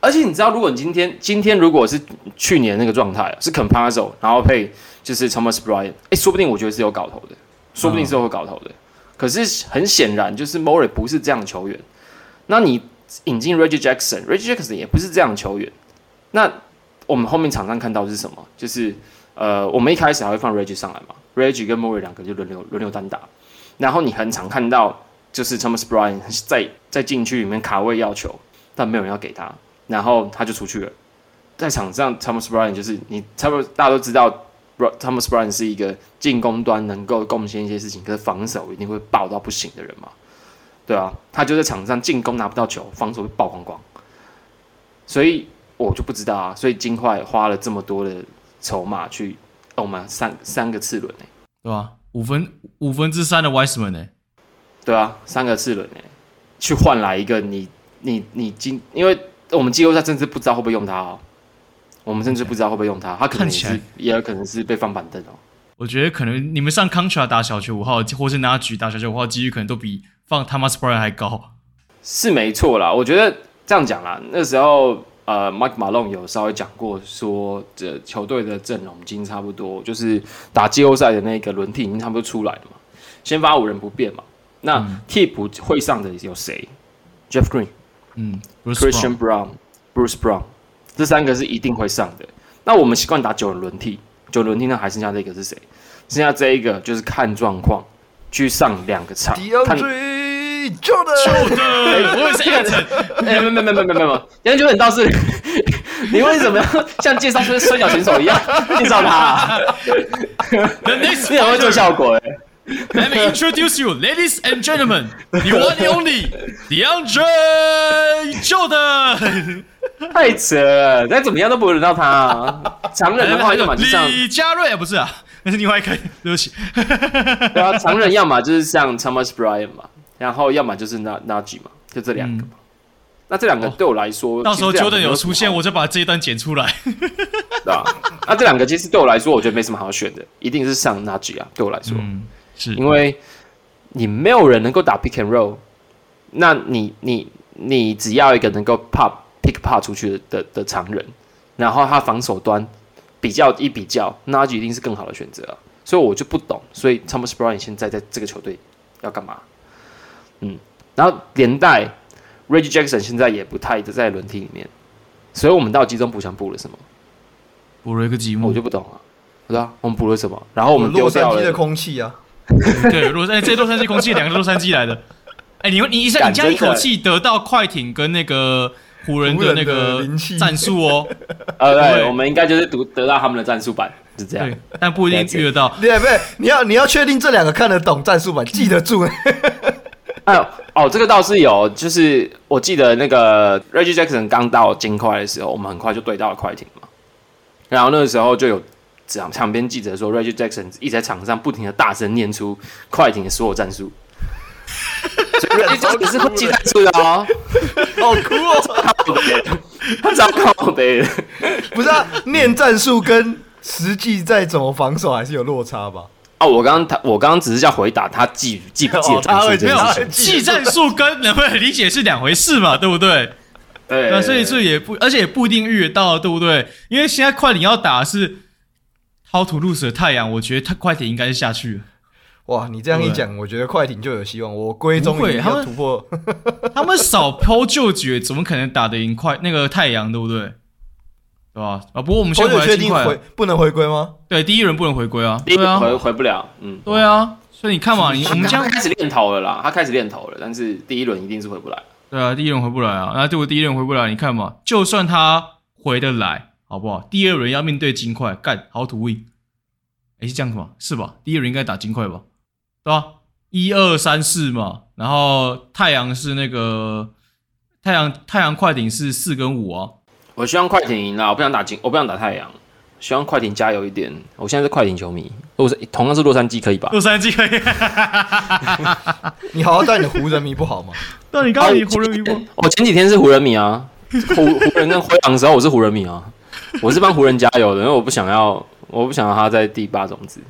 而且你知道，如果你今天今天如果是去年那个状态是 Campazzo 然后配就是 Thomas Bryant，哎，欸，说不定我觉得是有搞头的，说不定是有搞头的。嗯可是很显然，就是 Murray 不是这样的球员。那你引进 Reggie Jackson，Reggie Jackson 也不是这样的球员。那我们后面场上看到是什么？就是呃，我们一开始还会放 Reggie 上来嘛，Reggie 跟 Murray 两个就轮流轮流单打。然后你很常看到就是 Thomas Bryan 在在禁区里面卡位要球，但没有人要给他，然后他就出去了。在场上，Thomas Bryan 就是你差不多大家都知道。Thomas Bryan 是一个进攻端能够贡献一些事情，可是防守一定会爆到不行的人嘛，对啊，他就在场上进攻拿不到球，防守会爆光光，所以我就不知道啊。所以金块花了这么多的筹码去，哦嘛，三三个次轮呢，对吧？五分五分之三的 Wiseman 呢？对啊，三个次轮呢，去换来一个你你你今，因为我们季后赛甚至不知道会不会用他哦，我们甚至不知道会不会用他，他可能也是也有可能是被放板凳哦。我觉得可能你们上 Contra 打小球五号，或是拿局打小球五号，几率可能都比放 Thomas Bryant 还高。是没错啦，我觉得这样讲啦，那时候呃，Mike Malone 有稍微讲过说，这球队的阵容已经差不多，就是打季后赛的那个轮替已经差不多出来了嘛。先发五人不变嘛，那替补会上的有谁？Jeff Green，嗯，Christian Brown，Bruce Brown，这三个是一定会上的。那我们习惯打九人轮替。九轮替，那还剩下这个是谁？剩下这一个就是看状况去上两个场。看 Jordan，Jordan，我也是这个。哎，没没没没没没没，杨九远倒是，<laughs> 你为什么要像介绍摔跤选手一样介绍他？你很会做效果哎。Let me introduce you, ladies and gentlemen, the one and only DeAndre Jordan。太扯了，再怎么样都不会轮到他啊！常人的话，要么就像李佳瑞，不是啊，那 <laughs> 是另外一个，对不起。对啊，常人要么就是像 Thomas Bryant 嘛，然后要么就是那那吉嘛，就这两个嘛。那这两个对我来说，到时候 Jordan 有出现，我就把这一段剪出来。对啊，那这两个其实对我来说，我觉得没什么好选的，一定是上 Naj 啊。对我来说，是因为你没有人能够打 Pick and Roll，那你你你只要一个能够 Pop。pick pop 出去的的的常人，然后他防守端比较一比较，那就一定是更好的选择啊。所以我就不懂，所以 Thomas Bryant 现在在这个球队要干嘛？嗯，然后连带 Reggie Jackson 现在也不太在轮替里面，所以我们到集中补强补了什么？补了一个积木，我就不懂了，不知道我们补了什么？然后我们丢掉了的空气啊，<laughs> 对，洛杉，这洛杉矶空气两个洛杉矶来的，哎，你你一下你这样一口气得到快艇跟那个。湖人的那个战术哦，<laughs> 呃，对，我们应该就是读得到他们的战术版，是这样，但不一定遇得到。对，不对，你要你要确定这两个看得懂战术版，记得住。<laughs> 哎呦，哦，这个倒是有，就是我记得那个 Reggie Jackson 刚到金块的时候，我们很快就对到了快艇嘛。然后那个时候就有场场边记者说，Reggie Jackson 一直在场上不停的大声念出快艇的所有战术。<laughs> 这也是会记战术的哦，好酷哦！他糟糕的，不是啊？念战术跟实际在怎么防守还是有落差吧？哦，我刚刚他，我刚刚只是在回答他记记不记 <laughs> 战术这件事情。记战术跟能不能理解是两回事嘛？对不对？对，那所以这也不，而且也不一定遇得到，对不对？因为现在快艇要打的是 How to lose 的太阳，我觉得他快艇应该是下去了。哇，你这样一讲，我觉得快艇就有希望。我龟终于要突破，<laughs> 他们少抛旧绝，怎么可能打得赢快那个太阳，对不对？对吧？啊，不过我们先回来，确定回不能回归吗？对，第一轮不能回归啊，对啊，回回不了。嗯，对啊，所以你看嘛，你我们将开始练投了啦，他开始练投了，但是第一轮一定是回不来。对啊，第一轮回不来啊，那结果第一轮回不来，你看嘛，就算他回得来，好不好？第二轮要面对金块，干好土味。哎，是这样子吗？是吧？第一轮应该打金块吧？对吧？一二三四嘛，然后太阳是那个太阳太阳快艇是四跟五啊。我希望快艇赢啦，我不想打金，我不想打太阳。希望快艇加油一点。我现在是快艇球迷，洛杉同样是洛杉矶可以吧？洛杉矶可以。你好好带你的湖人迷不好吗？<laughs> 对，你刚刚你湖人迷不？我前几天是湖人迷啊，湖湖人跟灰狼的时候我是湖人迷啊，我是帮湖人加油的，因为我不想要，我不想要他在第八种子，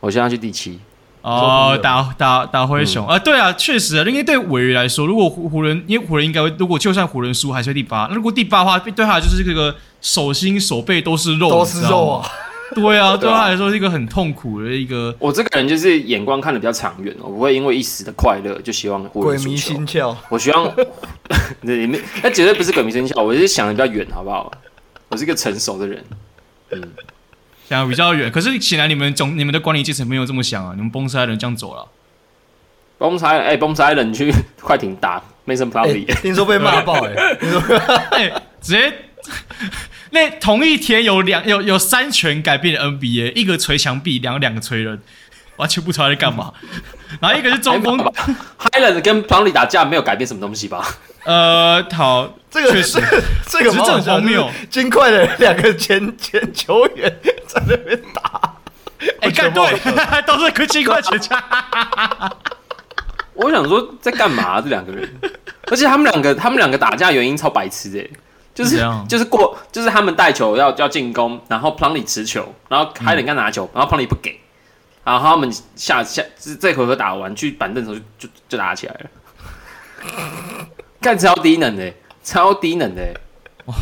我现在去第七。哦，打打打灰熊、嗯、啊，对啊，确实啊，因为对鮪鱼来说，如果湖湖人，因为湖人应该会，如果就算湖人输，还是第八。那如果第八的话，对他就是这个手心手背都是肉，都是肉啊。<laughs> 对啊，<laughs> 对他来说是一个很痛苦的一个。我这个人就是眼光看的比较长远，我不会因为一时的快乐就希望湖人输球。鬼迷心窍，我希望那 <laughs> 那绝对不是鬼迷心窍，我是想的比较远，好不好？我是一个成熟的人，嗯。想比较远，可是显然你们总你们的管理阶层没有这么想啊！你们崩塞人这样走了，Bones Hyland 哎，Bones Hyland 去 <laughs> 快艇打，Mason Plumlee，听说被骂爆哎、<laughs> 欸，听说哎，直接 <laughs> 那同一天有两有有三拳改变了 NBA，一个捶墙壁，两个两个捶人，完全不知道在干嘛。然后一个是中锋，Hyland 跟 Plumlee 打架没有改变什么东西吧？呃，好，这个确实，这个很荒谬。金块的两个前前球员在那边打，哎，干对，都是金块前锋。我想说在干嘛、啊、这两个人？而且他们两个，他们两个打架原因超白痴哎，就是就是过，就是他们带球要要进攻，然后 Plumlee 持球，然后海伦刚拿球，然后 Plumlee 不给，然后他们下下这这回合打完去板凳的时候就就就打起来了，干超低能的，超低能的，哇！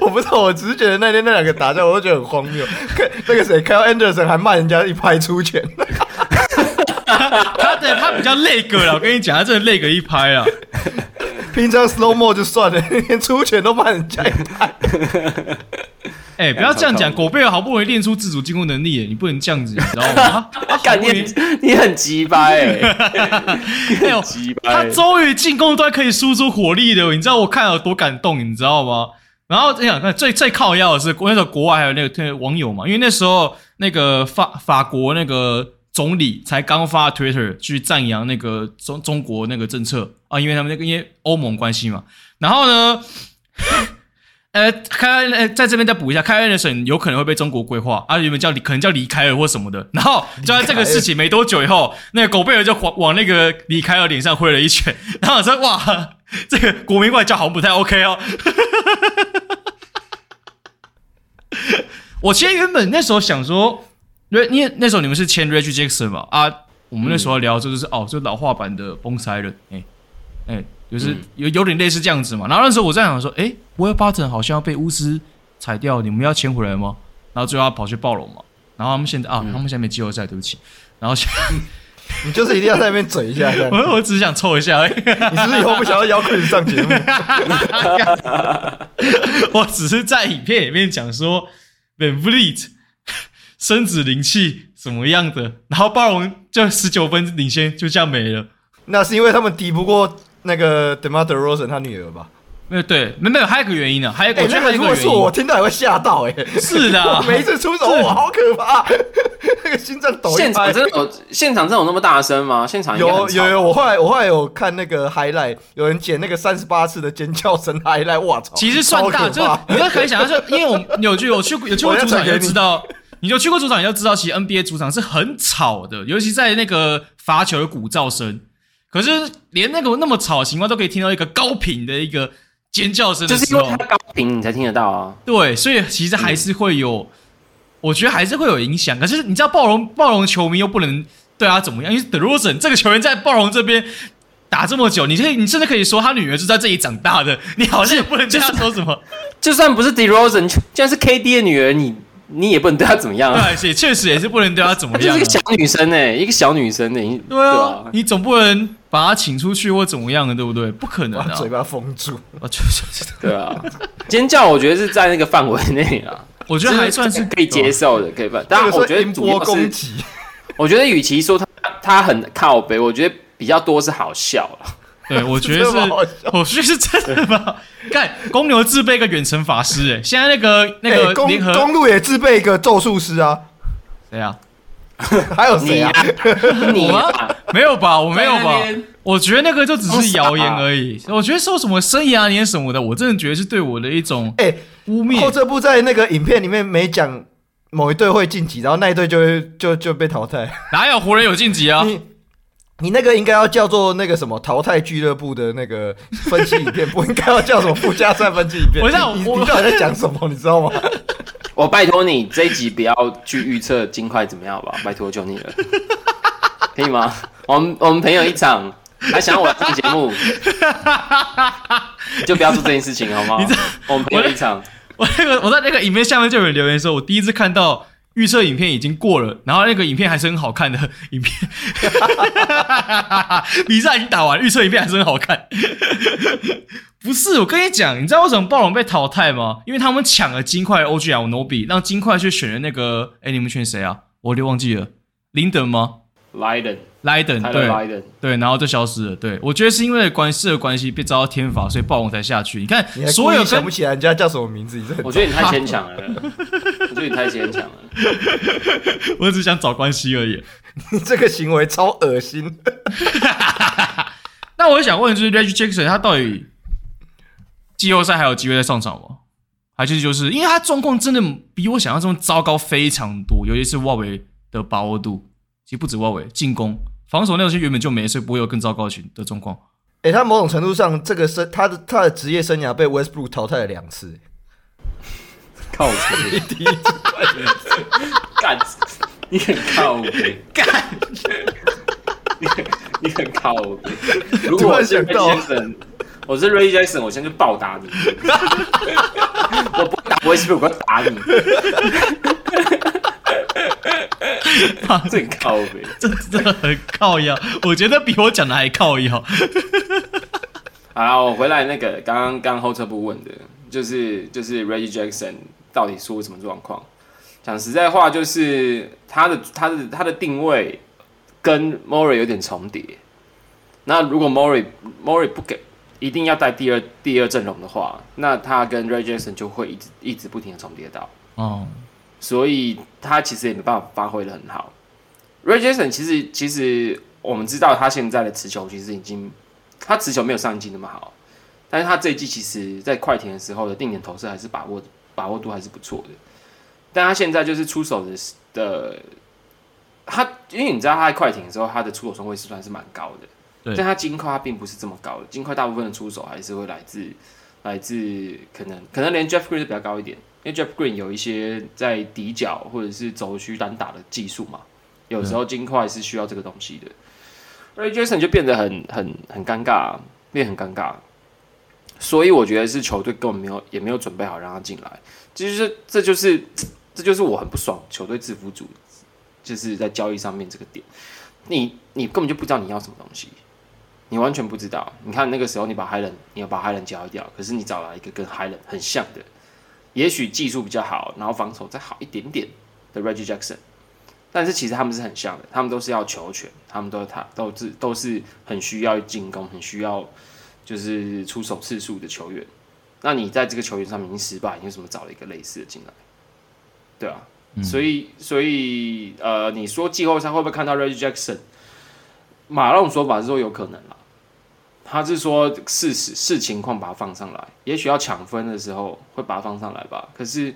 我不知道，我只是觉得那天那两个打架，我都觉得很荒谬。那个谁，Kyle Anderson 还骂人家一拍出拳。他对他比较累个了，我跟你讲，他真的累个一拍啊。平常 slow mo 就算了，连出拳都骂人家一拍。哎、欸，不要这样讲，狗贝尔好不容易练出自主进攻能力，你不能这样子，你知道吗？<laughs> 感觉你，你很鸡掰，<laughs> 哎，他终于进攻端可以输出火力了，你知道我看了有多感动，你知道吗？然后你想看最最靠腰的是，那时候国外还有那个网友嘛，因为那时候那个法法国那个。总理才刚发 Twitter 去赞扬那个中中国那个政策啊，因为他们那个因为欧盟关系嘛。然后呢，呃，开呃，在这边再补一下，开恩的省有可能会被中国规划，啊，原本叫可能叫李凯尔或什么的。然后就在这个事情没多久以后，那个狗贝尔就往往那个李凯尔脸上挥了一拳。然后我说：“哇，<laughs> 这个国民外交好像不太 OK 哦。”我其实原本那时候想说。因为那时候你们是签 Reggie Jackson 嘛啊，我们那时候聊就是、哦，就老化版的 Bones Hyland，哎哎，就是有有点类似这样子嘛。然后那时候我在想说，哎，Will Barton 好像要被巫师踩掉，你们要签回来吗？然后最后他跑去暴龙嘛。然后他们现在啊，他们现在没季后赛，对不起。然后 <laughs> 你就是一定要在那边嘴一下，我我只是想凑一下而已。<laughs> 你是不是以后不想要邀克里上节目？<laughs> 我只是在影片里面讲说 VanVleet 生殖灵气怎么样的？然后暴龙就十九分领先，就这样没了。那是因为他们敌不过那个 DeMar DeRozan 他女儿吧？没有，对，没没有，还有一个原因呢、啊。还有一个，我觉得如果是我听到也会吓到、欸。哎，是的，<laughs> 每一次出手哇，好可怕，<laughs> 那个心脏抖一拍。现场真的有，现场真的有那么大声吗？现场有有有，我后来我后来有看那个 highlight，有人剪那个三十八次的尖叫声 highlight，哇操！其实算大，就你就可以想象，就 <laughs> 因为我们有去有去有去过主场，就知道。你就去过主场，你就知道，其实 NBA 主场是很吵的，尤其在那个罚球的鼓噪声。可是连那个那么吵的情况都可以听到一个高频的一个尖叫声，就是因为它高频你才听得到啊。对，所以其实还是会有，嗯、我觉得还是会有影响。可是你知道暴龙暴龙球迷又不能对他怎么样，因为 DeRozan 这个球员在暴龙这边打这么久，你可以你甚至可以说他女儿是在这里长大的，你好像也不能这样说什么。就算不是 DeRozan，就算是 KD 的女儿，你。你也不能对她怎么样啊！对，也确实也是不能对她怎么样。就是一个小女生哎，一个小女生哎。对啊，你总不能把她请出去或怎么样的，对不对？不可能啊！嘴巴封住。对啊。尖叫，我觉得是在那个范围内啊。我觉得还算是可以接受的，可以吧？但我觉得主要是，我觉得与其说他他很靠北，我觉得比较多是好笑了。<laughs> 对，我觉得是，我觉得是真的吧。看公牛自备一个远程法师，哎，现在那个那个联合公路也自备一个咒术师啊。谁啊？<laughs> 还有谁啊？你 <laughs> 吗？没有吧？我没有吧？我觉得那个就只是谣言而已。我觉得说什么生涯年什么的，我真的觉得是对我的一种哎污蔑。后这部在那个影片里面没讲某一队会晋级，然后那一队就会就就被淘汰。哪有湖人有晋级啊？你那个应该要叫做那个什么淘汰俱乐部的那个分析影片，不应该要叫什么附加赛分析影片。我知道，你你到底在讲什么？你知道吗？<laughs> 我拜托你这一集不要去预测金块怎么样吧，拜托求你了，<laughs> 可以吗？我们我们朋友一场，还想我上节目，<laughs> 就不要做这件事情好吗？我们朋友一场，我那个我在那个影片下面就有人留言说，我第一次看到。预测影片已经过了，然后那个影片还是很好看的 <laughs> 影片。<laughs> 比赛已经打完，预测影片还是很好看。<laughs> 不是，我跟你讲，你知道为什么暴龙被淘汰吗？因为他们抢了金块 OG 啊，我 Nobi，让金块去选了那个，哎，你们选谁啊？我都忘记了，林德吗？莱登，莱登，对，对，然后就消失了。对，我觉得是因为关系的关系被遭到天罚，所以暴龙才下去。你看，你所有想不起来人家叫什么名字，你这我觉得你太牵强了，我觉得你太牵强了。<laughs> 我只想找关系而已。<laughs> 你这个行为超恶心。<laughs> 那我想问，就是 Reggie Jackson 他到底季后赛还有机会再上场吗？还是就是因为他状况真的比我想象中糟糕非常多，尤其是外围的把握度。其实不止外围，进攻、防守那些原本就没，所以不会有更糟糕的情的状况。哎、欸，他某种程度上，这个生他的他的职业生涯被 Westbrook 淘汰了两次。靠北，第一次干，你很靠北，干，你很你很靠北。如果我是 Ray Jackson，我是 Ray Jackson，我先去暴打你。<laughs> 我不打 Westbrook，我要打你。<laughs> 这很靠北，这 <laughs> 真的很靠腰。我觉得比我讲的还靠腰。<laughs> 好，我回来那个刚刚刚后车部问的，就是就是 Reggie Jackson 到底出什么状况？讲实在话，就是他的他的他的定位跟 Murray 有点重叠。那如果 Murray Murray 不给一定要带第二第二阵容的话，那他跟 Reggie Jackson 就会一直一直不停的重叠到。哦。所以他其实也没办法发挥的很好。Ray Jackson 其实其实我们知道他现在的持球其实已经，他持球没有上一季那么好，但是他这一季其实在快艇的时候的定点投射还是把握把握度还是不错的。但他现在就是出手的的，他因为你知道他在快艇的时候他的出手中位是算是蛮高的，对但他金块他并不是这么高的，金块大部分的出手还是会来自来自可能可能连 Jeff Green 都比较高一点。因为 Jeff Green 有一些在底角或者是轴区单打的技术嘛，有时候金块是需要这个东西的。Ray Jason 就变得很很很尴尬，变得很尴尬。所以我觉得是球队根本没有也没有准备好让他进来，就是这就是这就是我很不爽球队制服组，就是在交易上面这个点，你你根本就不知道你要什么东西，你完全不知道。你看那个时候你把 Harden 你要把 Harden 交易掉，可是你找来一个跟 Harden 很像的。也许技术比较好，然后防守再好一点点的 Reggie Jackson，但是其实他们是很像的，他们都是要球权，他们都他都是都是很需要进攻，很需要就是出手次数的球员。那你在这个球员上面已经失败，你为什么找了一个类似的进来？对啊，嗯、所以所以呃，你说季后赛会不会看到 Reggie Jackson？马龙说法是说有可能啦。他是说视视视情况把他放上来，也许要抢分的时候会把他放上来吧。可是，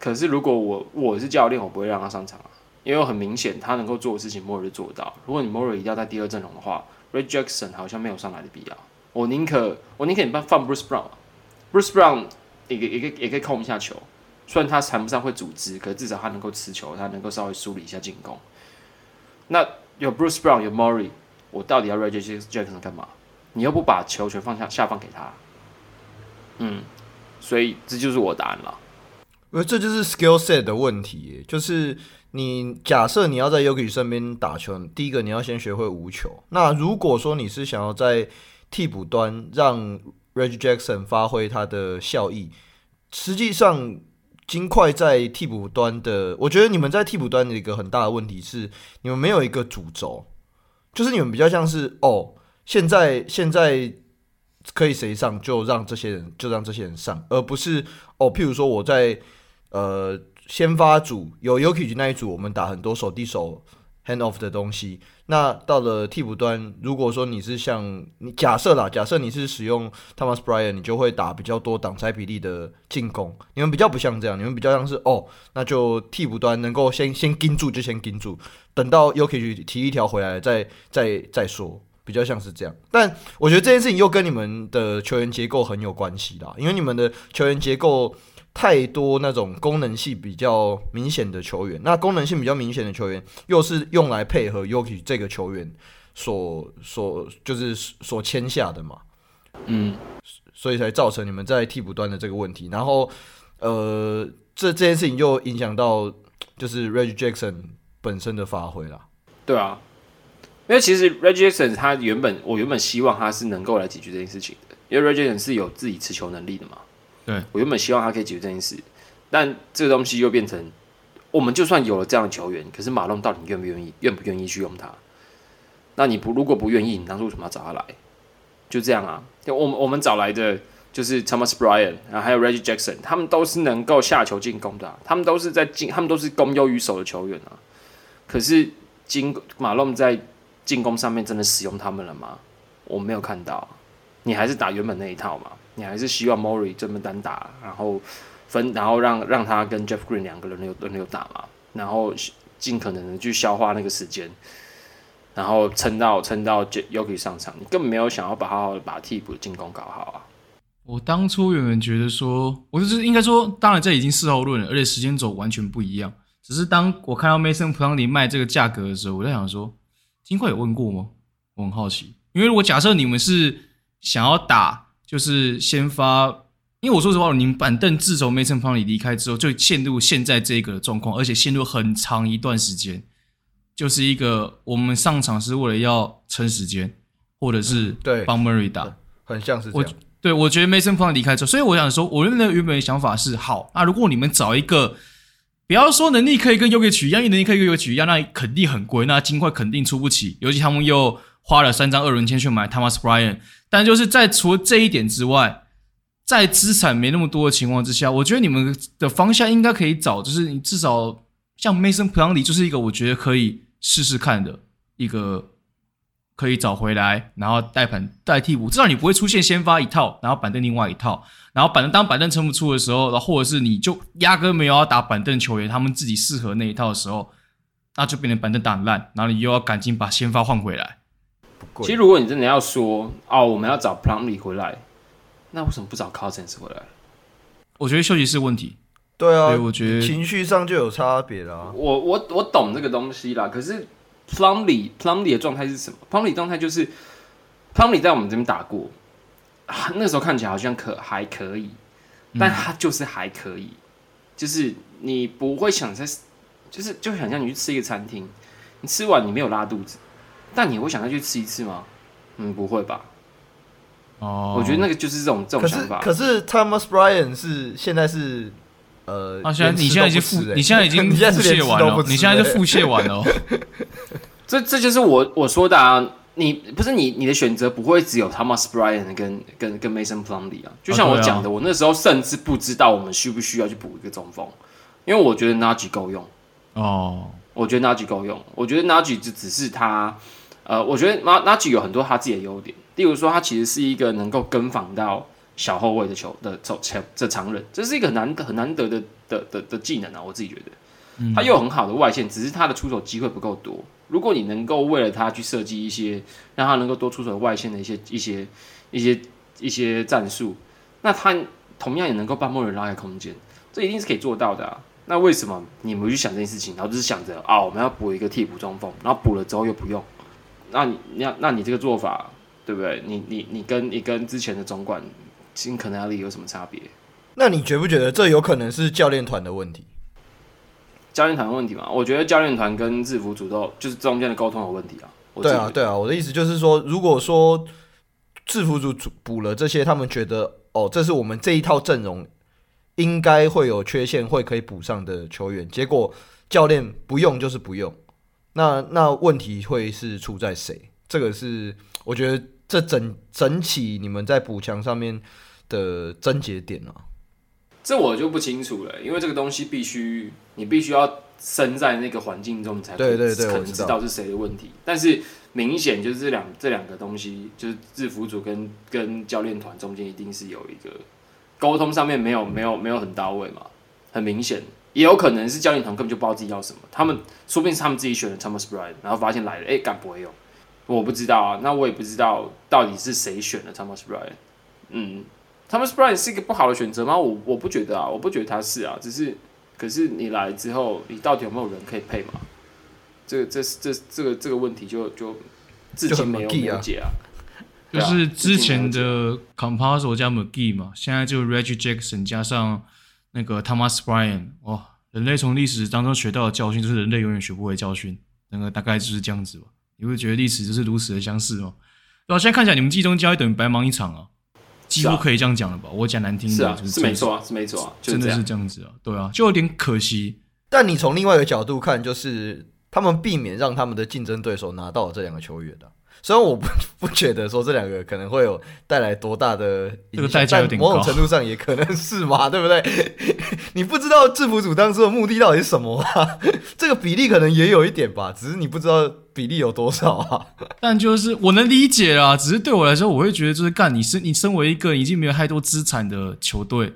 可是如果我我是教练，我不会让他上场啊，因为很明显他能够做的事情，Murray 做到。如果你 Murray 一定要在第二阵容的话，Ray Jackson 好像没有上来的必要。我宁可我宁可你放放 Bruce Brown，Bruce Brown 也也可也可以控一下球，虽然他谈不上会组织，可至少他能够持球，他能够稍微梳理一下进攻。那有 Bruce Brown 有 Murray。我到底要 Reggie Jackson 干嘛？你又不把球权放下下放给他，嗯，所以这就是我的答案了。因为这就是 skill set 的问题，就是你假设你要在 y o k i 身边打球，第一个你要先学会无球。那如果说你是想要在替补端让 Reggie Jackson 发挥他的效益，实际上金块在替补端的，我觉得你们在替补端的一个很大的问题是，你们没有一个主轴。就是你们比较像是哦，现在现在可以谁上就让这些人就让这些人上，而不是哦，譬如说我在呃先发组有 Yuki 那一组，我们打很多手递手 hand off 的东西。那到了替补端，如果说你是像你假设啦，假设你是使用 Thomas Bryan，你就会打比较多挡拆比例的进攻。你们比较不像这样，你们比较像是哦，那就替补端能够先先盯住就先盯住，等到 Jokic 提一条回来再再再说，比较像是这样。但我觉得这件事情又跟你们的球员结构很有关系啦，因为你们的球员结构。太多那种功能性比较明显的球员，那功能性比较明显的球员，又是用来配合 Yuki 这个球员所所就是所签下的嘛，嗯，所以才造成你们在替补端的这个问题。然后，呃，这这件事情又影响到就是 Reggie Jackson 本身的发挥啦。对啊，因为其实 Reggie Jackson 他原本我原本希望他是能够来解决这件事情的，因为 Reggie Jackson 是有自己持球能力的嘛。对，我原本希望他可以解决这件事，但这个东西又变成，我们就算有了这样的球员，可是马龙到底愿不愿意，愿不愿意去用他？那你不如果不愿意，你当初为什么要找他来？就这样啊，就我们我们找来的就是 Thomas Bryant，然后还有 Reggie Jackson，他们都是能够下球进攻的，他们都是在进，他们都是攻优于守的球员啊。可是进马龙在进攻上面真的使用他们了吗？我没有看到，你还是打原本那一套嘛。你还是希望 Mori 这么单打，然后分，然后让让他跟 Jeff Green 两个人轮流轮流打嘛，然后尽可能的去消化那个时间。然后撑到撑到 Jokic 上场，你根本没有想要把好把替补进攻搞好啊。我当初原本觉得说，我就是应该说，当然这已经事后论了，而且时间轴完全不一样。只是当我看到 Mason Plumlee 卖这个价格的时候，我在想说，金块有问过吗？我很好奇，因为如果假设你们是想要打，就是先发。因为我说实话，你们板凳自从 Mason Plumlee 离开之后，就陷入现在这个状况，而且陷入很长一段时间，就是一个我们上场是为了要撑时间，或者是对帮 Murray 打，很像是这样。我对我觉得 Mason Plumlee 离开之后，所以我想说，我原本原本的想法是好，那如果你们找一个，不要说能力可以跟 Jokic 一样，因为能力可以跟 Jokic 一样，那肯定很贵，那金块肯定出不起，尤其他们又花了三张二轮签去买 Thomas Bryan，但就是在除了这一点之外。在资产没那么多的情况之下，我觉得你们的方向应该可以找，就是你至少像 Mason Plumlee 就是一个我觉得可以试试看的一个可以找回来，然后带盘代替补，至少你不会出现先发一套，然后板凳另外一套，然后板凳当板凳撑不出的时候，然后或者是你就压根没有要打板凳球员，他们自己适合那一套的时候，那就变成板凳打烂，然后你又要赶紧把先发换回来。其实如果你真的要说哦，我们要找 Plumlee 回来。那为什么不找 Cousins 回来？我觉得休息室问题。对啊，对我觉得情绪上就有差别啦。我我我懂这个东西啦。可是 Plumlee Plumlee 的状态是什么？Plumlee 状态就是 Plumlee 在我们这边打过，啊，那时候看起来好像可还可以，但他就是还可以，嗯、就是你不会想在，就是就想像你去吃一个餐厅，你吃完你没有拉肚子，但你会想再去吃一次吗？嗯，不会吧。哦，我觉得那个就是这种这种想法。可是，可是 Thomas Bryant 是现在是呃，啊，现在你现在已经腹，你现在已经 <laughs> 腹泻完了，你现在就腹泻完了。<laughs> 这这就是我我说的啊，你不是你你的选择不会只有 Thomas Bryant 跟跟跟 Mason Plumlee 啊。就像我讲的，我那时候甚至不知道我们需不需要去补一个中锋，因为我觉得 Nurkic 够用。哦，我觉得 Nurkic 够用，我觉得 Nurkic 只只是他，呃，我觉得 Nurkic 有很多他自己的优点。例如说，他其实是一个能够跟防到小后卫的球的走前这常人，这是一个很难得很难得的的的的技能啊！我自己觉得，他又有很好的外线，只是他的出手机会不够多。如果你能够为了他去设计一些让他能够多出手外线的一些一些一些一些战术，那他同样也能够帮莫人拉开空间，这一定是可以做到的啊！那为什么你们去想这件事情，然后就是想着啊，我们要补一个替补中锋，然后补了之后又不用？那你那那你这个做法？对不对？你你你跟你跟之前的总管尽可能压力有什么差别？那你觉不觉得这有可能是教练团的问题？教练团的问题嘛？我觉得教练团跟制服组都就是中间的沟通有问题啊。对啊，对啊，我的意思就是说，如果说制服组补了这些，他们觉得哦，这是我们这一套阵容应该会有缺陷，会可以补上的球员，结果教练不用就是不用，那那问题会是出在谁？这个是我觉得。这整整起你们在补强上面的症结点啊，这我就不清楚了，因为这个东西必须你必须要身在那个环境中，你才对对对，可能知道是谁的问题。但是明显就是这两这两个东西，就是制服组跟跟教练团中间一定是有一个沟通上面没有没有没有很到位嘛，很明显，也有可能是教练团根本就不知道自己要什么，他们说不定是他们自己选的 Thomas Bryant，然后发现来了，哎，干不会用。我不知道啊，那我也不知道到底是谁选的 Thomas Bryant。嗯，Thomas Bryant 是一个不好的选择吗？我我不觉得啊，我不觉得他是啊，只是可是你来之后，你到底有没有人可以配嘛？这个这这这个这个问题就就至今没有解啊。就是之前的 Composer 加 McGee 嘛，现在就 Reggie Jackson 加上那个 Thomas Bryant。哇，人类从历史当中学到的教训就是人类永远学不会教训，那个大概就是这样子吧。你会觉得历史就是如此的相似吗？对啊，现在看起来你们季中交易等于白忙一场啊，几乎可以这样讲了吧？我讲难听的，是啊，是没错啊，是没错啊，真的是这样子啊，对啊，就有点可惜。但你从另外一个角度看，就是他们避免让他们的竞争对手拿到了这两个球员的。虽然我不不觉得说这两个可能会有带来多大的影响，这个代价有点高，某种程度上也可能是嘛，<laughs> 对不对？你不知道制服组当初的目的到底是什么啊？<laughs> 这个比例可能也有一点吧，只是你不知道比例有多少啊。<laughs> 但就是我能理解啊，只是对我来说，我会觉得就是干你身你身为一个已经没有太多资产的球队，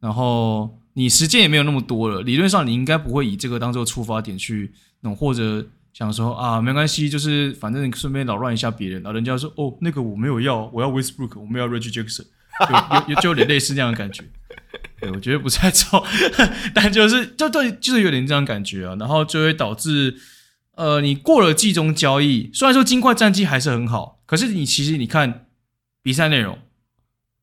然后你时间也没有那么多了，理论上你应该不会以这个当做出发点去弄或者。想说啊，没关系，就是反正顺便扰乱一下别人，然后人家说哦，那个我没有要，我要 Westbrook，我没有要 Reggie Jackson，就就有点类似这样的感觉。<laughs> 对，我觉得不太错，<laughs> 但就是就对，就是有点这样感觉啊，然后就会导致呃，你过了季中交易，虽然说金块战绩还是很好，可是你其实你看比赛内容，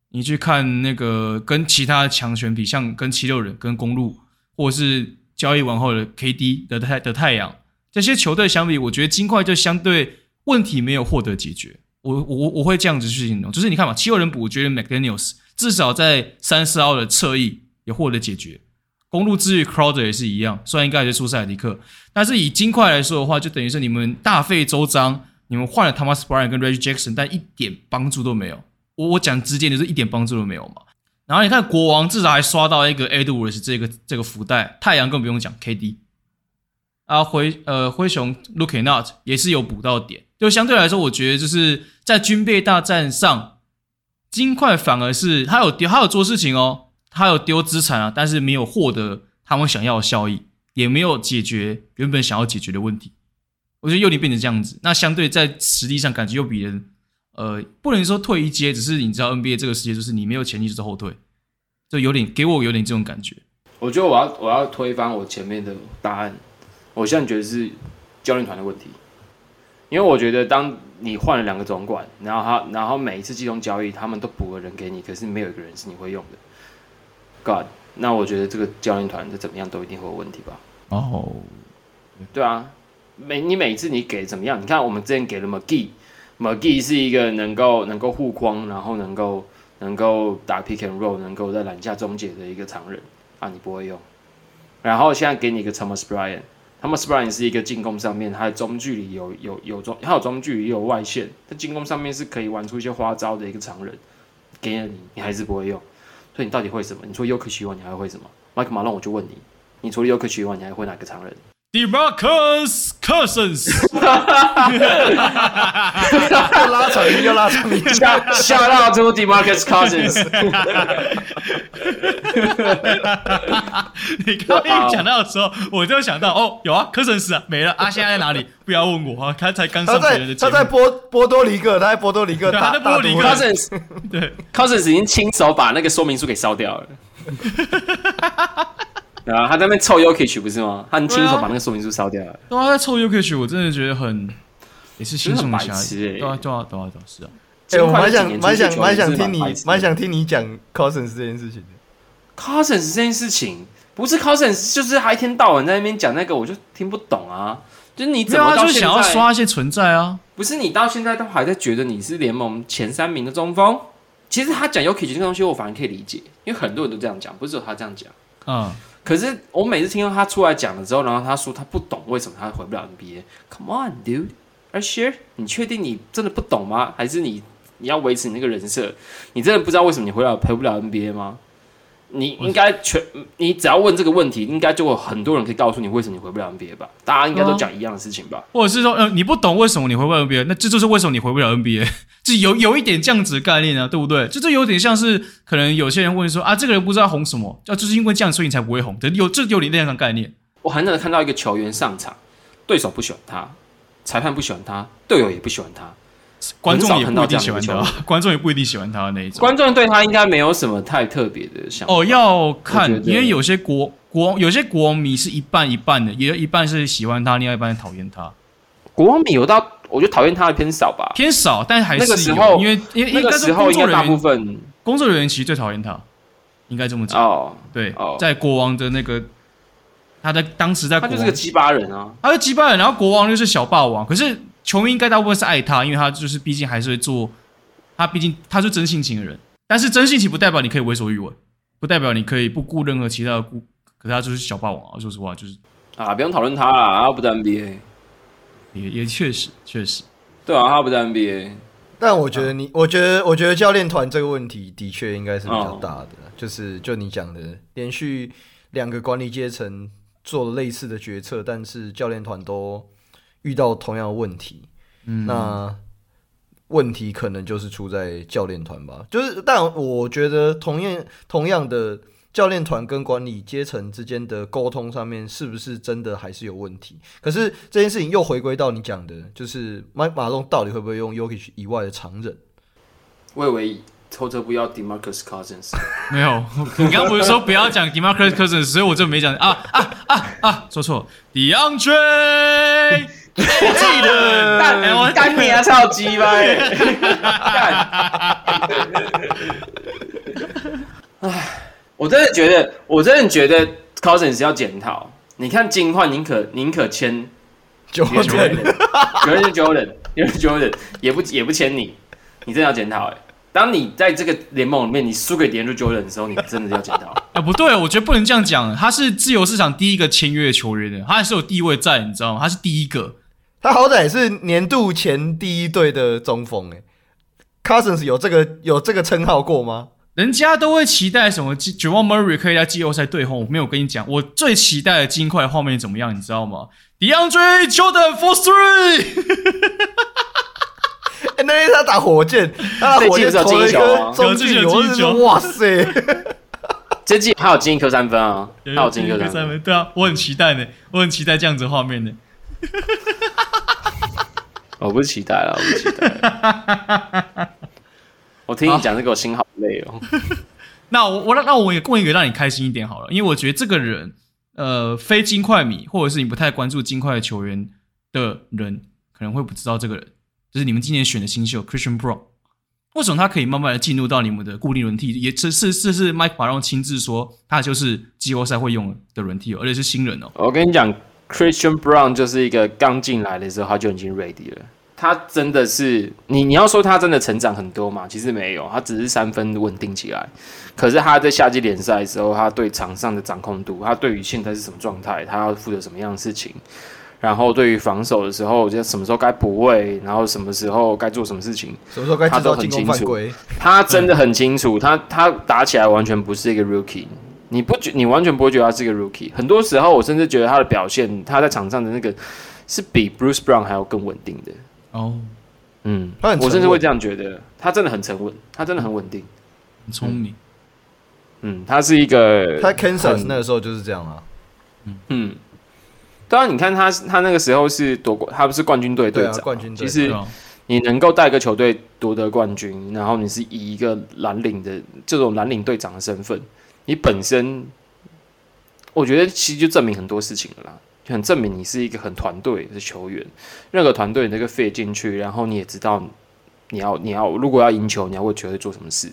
你去看那个跟其他强权比，像跟七六人、跟公路，或者是交易完后的 KD 的太的太阳。这些球队相比，我觉得金块就相对问题没有获得解决。我我我会这样子去形容，就是你看嘛，七六人补，我觉得 McDaniels 至少在三四号的侧翼也获得解决。公路之于 Crowder 也是一样，虽然应该也是出塞迪克，但是以金块来说的话，就等于是你们大费周章，你们换了 Thomas Bryant 跟 Reggie Jackson，但一点帮助都没有。我我讲直接就是一点帮助都没有嘛。然后你看国王至少还刷到一个 Edwards 这个这个福袋，太阳更不用讲 KD。啊，灰呃灰熊 Luke Kennard 也是有补到点，就相对来说，我觉得就是在军备大战上，金块反而是他有丢，他有做事情哦，他有丢资产啊，但是没有获得他们想要的效益，也没有解决原本想要解决的问题。我觉得幽灵变成这样子，那相对在实力上感觉又比人呃不能说退一阶，只是你知道 NBA 这个世界就是你没有前进就是后退，就有点给我有点这种感觉。我觉得我要我要推翻我前面的答案。我现在觉得是教练团的问题，因为我觉得当你换了两个总管，然后他，然后每一次季中交易，他们都补了人给你，可是没有一个人是你会用的。God，那我觉得这个教练团的怎么样都一定会有问题吧？哦，oh. 对啊，每你每一次你给怎么样？你看我们之前给了 McGee，McGee 是一个能够能够护框，然后能够能够打 pick and roll，能够在篮下终结的一个常人啊，你不会用。然后现在给你一个 Thomas Bryant。Thomas Bryant 是一个进攻上面，他的中距离有有有中，他有中距离也有外线，他进攻上面是可以玩出一些花招的一个常人，给了你，你还是不会用，所以你到底会什么？你除了 Jokic 以外，你还会什么？麦克马让我就问你，你除了 Jokic 以外，你还会哪个常人？？DeMarcus Cousins，又拉长音，又拉长音，下下到之后 DeMarcus Cousins。<laughs> <laughs> 你刚刚一讲到的时候，我就想到哦，有啊，Cousins 啊，没了啊，现在在哪里？不要问我啊，他才刚上别人的节目。他在波波多黎各，他在波多黎各打，他在波多黎各。<laughs> Cousins 对，Cousins 已经亲手把那个说明书给烧掉了。啊，他在那边凑 Ukich 不是吗？他亲手把那个说明书烧掉了。对啊，他在凑 Jokic，我真的觉得很也是心中的瑕疵。对啊，对啊，对啊，是啊。哎，我蛮想蛮想蛮想听你蛮想听你讲 Cousins 这件事情的。Cousins 这件事情不是 Cousins，就是他一天到晚在那边讲那个，我就听不懂啊。就是你怎么就是想要刷一些存在啊？不是你到现在都还在觉得你是联盟前三名的中锋？其实他讲 Jokic 这个东西，我反而可以理解，因为很多人都这样讲，不是只有他这样讲。嗯。可是我每次听到他出来讲了之后，然后他说他不懂为什么他回不了 NBA。Come on, dude, are you sure？你确定你真的不懂吗？还是你你要维持你那个人设？你真的不知道为什么你回来回不了 NBA 吗？你应该全，你只要问这个问题，应该就有很多人可以告诉你为什么你回不了 NBA 吧？大家应该都讲一样的事情吧？或者是说，呃，你不懂为什么你回不了 NBA，那这就是为什么你回不了 NBA，<laughs> 这有有一点这样子的概念啊，对不对？就这有点像是可能有些人问说啊，这个人不知道红什么，啊，就是因为这样所以你才不会红，对，有这有点那样的概念。我很少看到一个球员上场，对手不喜欢他，裁判不喜欢他，队友也不喜欢他。观众也不一定喜欢他，观众也不一定喜欢他的那一种。观众对他应该没有什么太特别的想法。哦，要看，因为有些国国有些国王迷是一半一半的，也有一半是喜欢他，另外一半是讨厌他。国王迷有到，我觉得讨厌他的偏少吧，偏少，但还是有，那个时候，因为因为那个时候应该大部分工作人员其实最讨厌他，应该这么讲。哦，对，在国王的那个，他在当时在，他就是个鸡巴人啊，他是鸡巴人，然后国王就是小霸王，可是。球迷应该大部分是爱他，因为他就是毕竟还是会做，他毕竟他是真性情的人。但是真性情不代表你可以为所欲为，不代表你可以不顾任何其他的顾。可是他就是小霸王啊，说实话就是啊，不用讨论他了，他不在 NBA，也也确实确实，对啊，他不在 NBA。但我觉得你，我觉得我觉得教练团这个问题的确应该是比较大的，哦、就是就你讲的，连续两个管理阶层做了类似的决策，但是教练团都。遇到同样的问题，嗯，那问题可能就是出在教练团吧。就是，但我觉得同样同样的，教练团跟管理阶层之间的沟通上面是不是真的还是有问题？可是这件事情又回归到你讲的，就是马马龙到底会不会用 Jokic 以外的常人？我以为偷着不要 DeMarcus Cousins，没有，你刚刚不是说不要讲 DeMarcus Cousins，所以我就没讲啊啊啊啊，说错，DeAndre，我记得，干我干你啊，超鸡掰，唉。我真的觉得，我真的觉得 Cousins 要检讨。你看金块宁可宁可签 Jordan，Jordan，Jordan，也不也不签你，你真的要检讨哎。当你在这个联盟里面，你输给 DeAndre Jordan 的时候，你真的要检讨。啊，<laughs> 不对，我觉得不能这样讲。他是自由市场第一个签约的球员的，他还是有地位在，你知道吗？他是第一个，他好歹也是年度前第一队的中锋哎。Cousins 有这个有这个称号过吗？人家都会期待什么？Jamal Murray 可以在季后赛对轰。我没有跟你讲，我最期待的金块画面怎么样？你知道吗？DeAndre Jordan for three。<laughs> 哎，那天他打火箭，他打火箭投了一颗中距离，我是说，哇塞！这季还有进一颗三分啊，还有进一颗三分。对啊，我很期待呢，我很期待这样子的画面呢。我不期待了，我不期待。<laughs> 我听你讲这个，我心好累哦。<laughs> 那我我那我也问一个让你开心一点好了，因为我觉得这个人，呃，非金块迷或者是你不太关注金块的球员的人，可能会不知道这个人，就是你们今年选的新秀 Christian Brown 为什么他可以慢慢的进入到你们的固定轮替？也是是是是 Mike Malone 亲自说，他就是季后赛会用的轮替，哦而且是新人哦。我跟你讲，Christian Brown 就是一个刚进来的时候他就已经 ready 了。他真的是你，你要说他真的成长很多嘛？其实没有，他只是三分稳定起来。可是他在夏季联赛的时候，他对场上的掌控度，他对于现在是什么状态，他要负责什么样的事情，然后对于防守的时候，就什么时候该补位，然后什么时候该做什么事情，什么时候该他都很清楚。他真的很清楚，他他打起来完全不是一个 rookie，你不觉你完全不会觉得他是一个 rookie。很多时候，我甚至觉得他的表现，他在场上的那个是比 Bruce Brown 还要更稳定的。哦，oh, 嗯，我甚至会这样觉得，他真的很沉稳，他真的很稳定，很聪明。嗯，他是一个，他 Kansas 那个时候就是这样啊。嗯嗯，当然，你看他他那个时候是夺冠，他不是冠军队队长，冠军队。其实你能够带个球队夺得冠军，然后你是以一个蓝领的这种蓝领队长的身份，你本身，我觉得其实就证明很多事情了啦。就很证明你是一个很团队的球员，任何团队你那个 fit 进去，然后你也知道你要你要如果要赢球，你要为球队做什么事，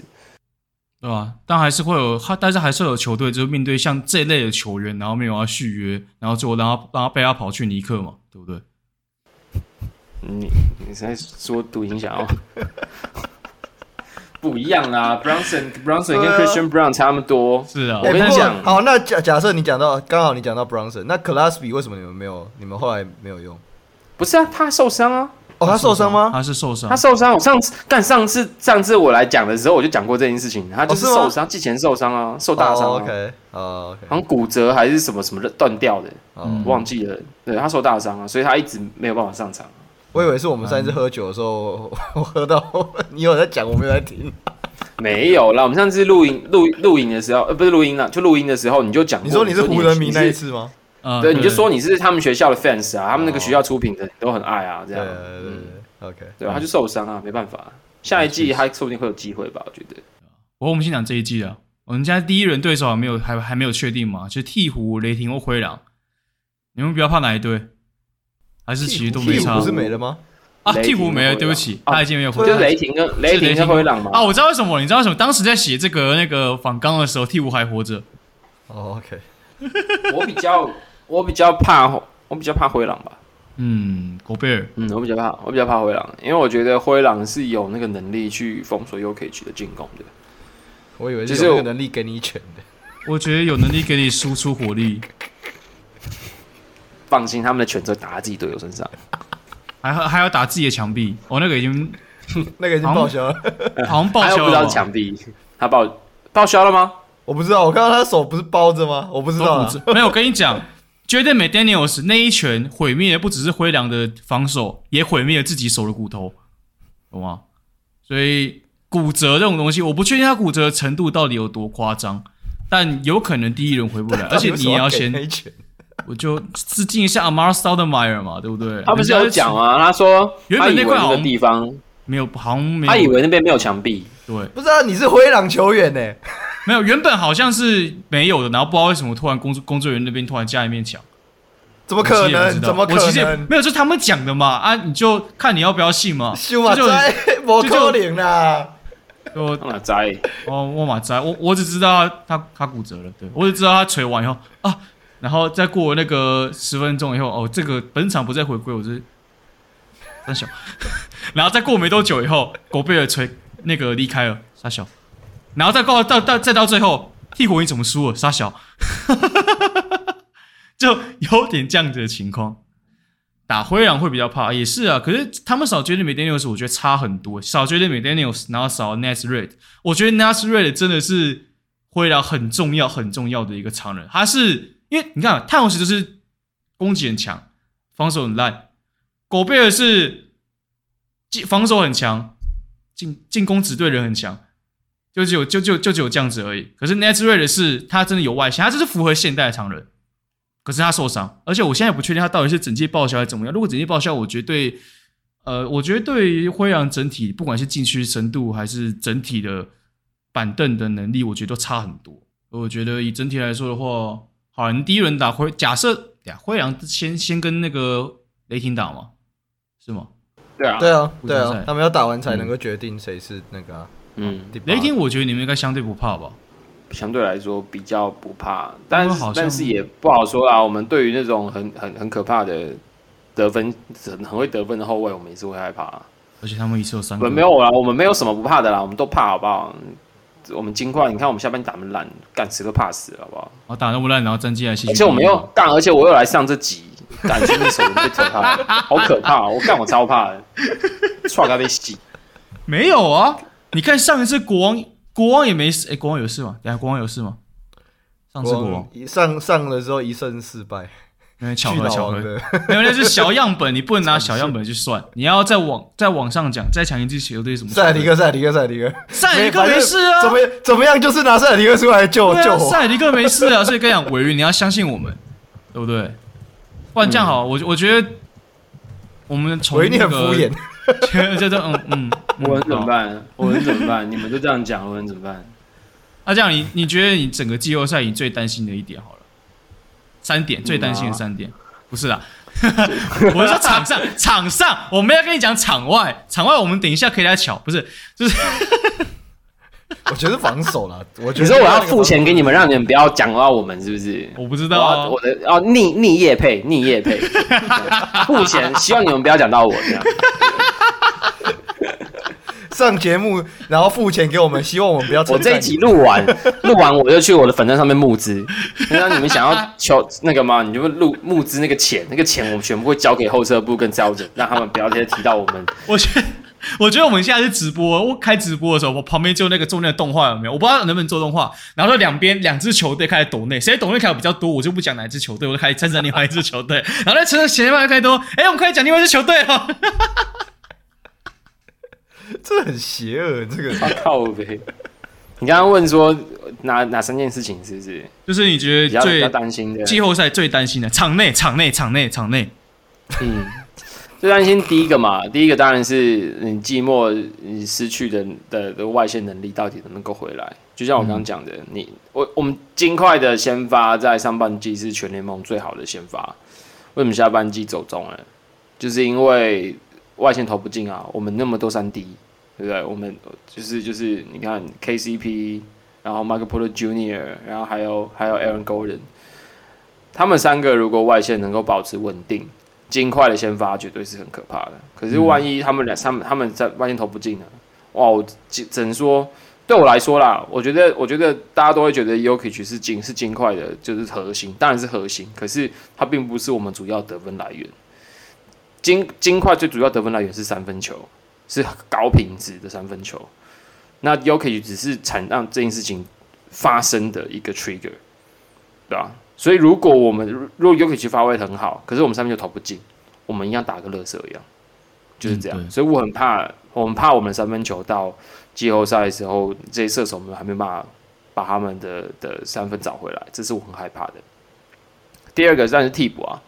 对吧？但还是会有，但是还是有球队就是面对像这类的球员，然后没有要续约，然后最后让他让他被他跑去尼克嘛，对不对？你你在说独行侠哦？不一样啦 Brunson 跟 Christian Brown 差那么多。是啊，我跟你讲，好，那假假设你讲到刚好你讲到 Brunson，那 c l a s b y 为什么你们没有？你们后来没有用？不是啊，他受伤啊。哦，他受伤吗？他是受伤，他受伤。我上次干上次上次我来讲的时候，我就讲过这件事情。他就是受伤，季前受伤啊，受大伤。OK，哦，好像骨折还是什么什么断掉的，忘记了。对，他受大伤啊，所以他一直没有办法上场。我以为是我们上次喝酒的时候，<laughs> 我喝到 <laughs> 你有在讲，我没有在听。没有啦，我们上次录音录录影的时候，呃，不是录音啦，就录音的时候你就讲。你说你是湖人迷那一次吗？啊，对，你就说你是他们学校的 fans 啊，他们那个学校出品的都很爱啊，这样。对对对，OK。对，他就受伤啊，没办法，下一季他说不定会有机会吧，我觉得。不过我们先讲这一季啊，我们家第一轮对手还没有还还没有确定嘛，就是鹈鹕、雷霆或灰狼，你们比较怕哪一队？还是其实都没差？不是没了吗？啊，鵜鹕没了，对不起，他已经没有。就是雷霆跟雷霆跟灰狼嘛。啊，我知道为什么，你知道为什么？当时在写这个那个访纲的时候，鵜鹕还活着。哦，OK。<laughs> 我比较我比较怕我比较怕灰狼吧。嗯，狗贝尔。嗯，我比较怕我比较怕灰狼，因为我觉得灰狼是有那个能力去封锁 Jokic 的进攻的。我以为是有那个能力给你拳的。我觉得有能力给你输出火力。放心，他们的拳都打在自己队友身上，<laughs> 还还要打自己的墙壁。哦，那个已经 <laughs> 那个已经报销了，好像报销了。不知道墙壁，他报报销了吗？我不知道，我看到他的手不是包着吗？我不知道。<laughs> 没有，我跟你讲，Jaden McDaniels 那一拳毁灭的不只是灰狼的防守，也毁灭了自己手的骨头，懂吗？所以骨折这种东西，我不确定他骨折的程度到底有多夸张。但有可能第一轮回不来，而且你也要先，我就致敬一下 Amar Stoudemire 嘛，对不对？他不是有讲啊，他说原本那块好的地方没有，好像没有，他以为那边没有墙壁，对，不知道你是灰狼球员呢？没有，原本好像是没有的，然后不知道为什么突然工作工作人员那边突然加一面墙。怎么可能？怎么可能？没有，就是他们讲的嘛啊！你就看你要不要信嘛。修马仔，我可怜啦！我马仔，哦，我马仔，我我只知道他他，他骨折了，对我只知道他捶完以后啊，然后再过那个十分钟以后，哦，这个本场不再回归，我是三小，<laughs> 然后再过没多久以后，狗贝尔捶那个离开了，三小，然后再过到到再到最后，替火鹰怎么输了？三小。<laughs> 就有点这样子的情况，打灰狼会比较怕，也是啊。可是他们少 Jaden McDaniels，我觉得差很多。少 Jaden McDaniels，然后少 Naz Reid，我觉得 Naz Reid 真的是灰狼很重要、很重要的一个常人。他是因为你看，泰晤士就是攻击很强，防守很烂。狗贝尔是进防守很强，进进攻只对人很强，就只有就就就只有这样子而已。可是 Naz Reid 是他真的有外线，他就是符合现代常人。可是他受伤，而且我现在不确定他到底是整季报销还是怎么样。如果整季报销，我绝对，呃，我觉得对于灰狼整体，不管是禁区深度还是整体的板凳的能力，我觉得都差很多。我觉得以整体来说的话，好，你第一轮打灰，假设呀，灰狼先先跟那个雷霆打嘛，是吗？对啊，对啊，对啊，他们要打完才能够决定谁是那个、啊。嗯，雷霆，我觉得你们应该相对不怕吧。相对来说比较不怕，但是但是也不好说啦。我们对于那种很很很可怕的得分很很会得分的后卫，我们也是会害怕。而且他们一次有三个，没有啦，我们没有什么不怕的啦，我们都怕，好不好？我们金块，你看我们下半场打那么烂，干谁都怕死，好不好？我打那么烂，然后战绩还是，而且我们又干，而且我又来上这集，感觉那手被扯开，好可怕！我干，我超怕的，唰他被洗。没有啊，你看上一次国王。国王也没事，哎、欸，国王有事吗？等下国王有事吗？上次国王一上上的时候一胜四败，因为巧合巧合，<laughs> 因为那是小样本，你不能拿小样本去算，<laughs> 你要再往再往上讲，再强一支球队什么？塞尔提克，塞尔提克，塞尔迪克，塞尔提克没事啊，怎么怎么样，就是拿塞尔提克出来救、啊、救我。塞尔提克没事啊，所以跟你讲，韦云你要相信我们，对不对？不然这样好，我我觉得我们从那个。<laughs> 就这嗯嗯，我能怎么办？我能怎么办？你们就这样讲，我能怎么办？那这样，你你觉得你整个季后赛你最担心的一点好了，三点最担心的三点，不是啦，<laughs> 我是说场上 <laughs> 场上，我们要跟你讲场外，场外我们等一下可以来乔，不是就是。<laughs> 我觉得防守了，我觉得你说我要付钱给你们，让你们不要讲到我们，是不是？我不知道啊，我的哦逆逆业配逆业配，付钱希望你们不要讲到我这样。<laughs> 上节目然后付钱给我们，希望我们不要。我这一集录完 <laughs> 录完我就去我的粉站上面募资，那你们想要求那个吗？你就录募资那个钱，那个钱我们全部会交给后车部跟招人，让他们不要直接提到我们。<laughs> 我去。我觉得我们现在是直播，我开直播的时候，我旁边就那个做那个动画有没有？我不知道能不能做动画。然后两边两支球队开始抖内，谁抖内开的比较多，我就不讲哪支球队，我就开始称赞另外一支球队。然后在称赞前面开多，哎、欸，我们开始讲另外一支球队哦。这很邪恶，这个靠呗。你刚刚问说哪哪三件事情是不是？就是你觉得最担心的季后赛最担心的场内场内场内场内，嗯。最担心第一个嘛，第一个当然是你寂寞你失去的的的外线能力到底能不能够回来？就像我刚刚讲的，嗯、你我我们金块的先发在上半季是全联盟最好的先发，为什么下半季走中了？就是因为外线投不进啊，我们那么多三 D，对不对？我们就是就是你看 KCP，然后 Michael Porter Jr.，然后还有还有 Aaron Gordon，他们三个如果外线能够保持稳定。金块的先发绝对是很可怕的，可是万一他们俩、他们他们在外线投不进呢？哇，我只只能说，对我来说啦，我觉得我觉得大家都会觉得 Yokic 是金是金块的，就是核心，当然是核心，可是他并不是我们主要得分来源。金金块最主要得分来源是三分球，是高品质的三分球。那 Jokic 只是产让这件事情发生的一个 trigger，对吧？所以，如果我们如果 Jokic 发挥很好，可是我们三分球投不进，我们一样打个乐色一样，就是这样。嗯、所以我很怕，我很怕我们三分球到季后赛的时候，这些射手们还没办法把他们的的三分找回来，这是我很害怕的。第二个算是替补啊，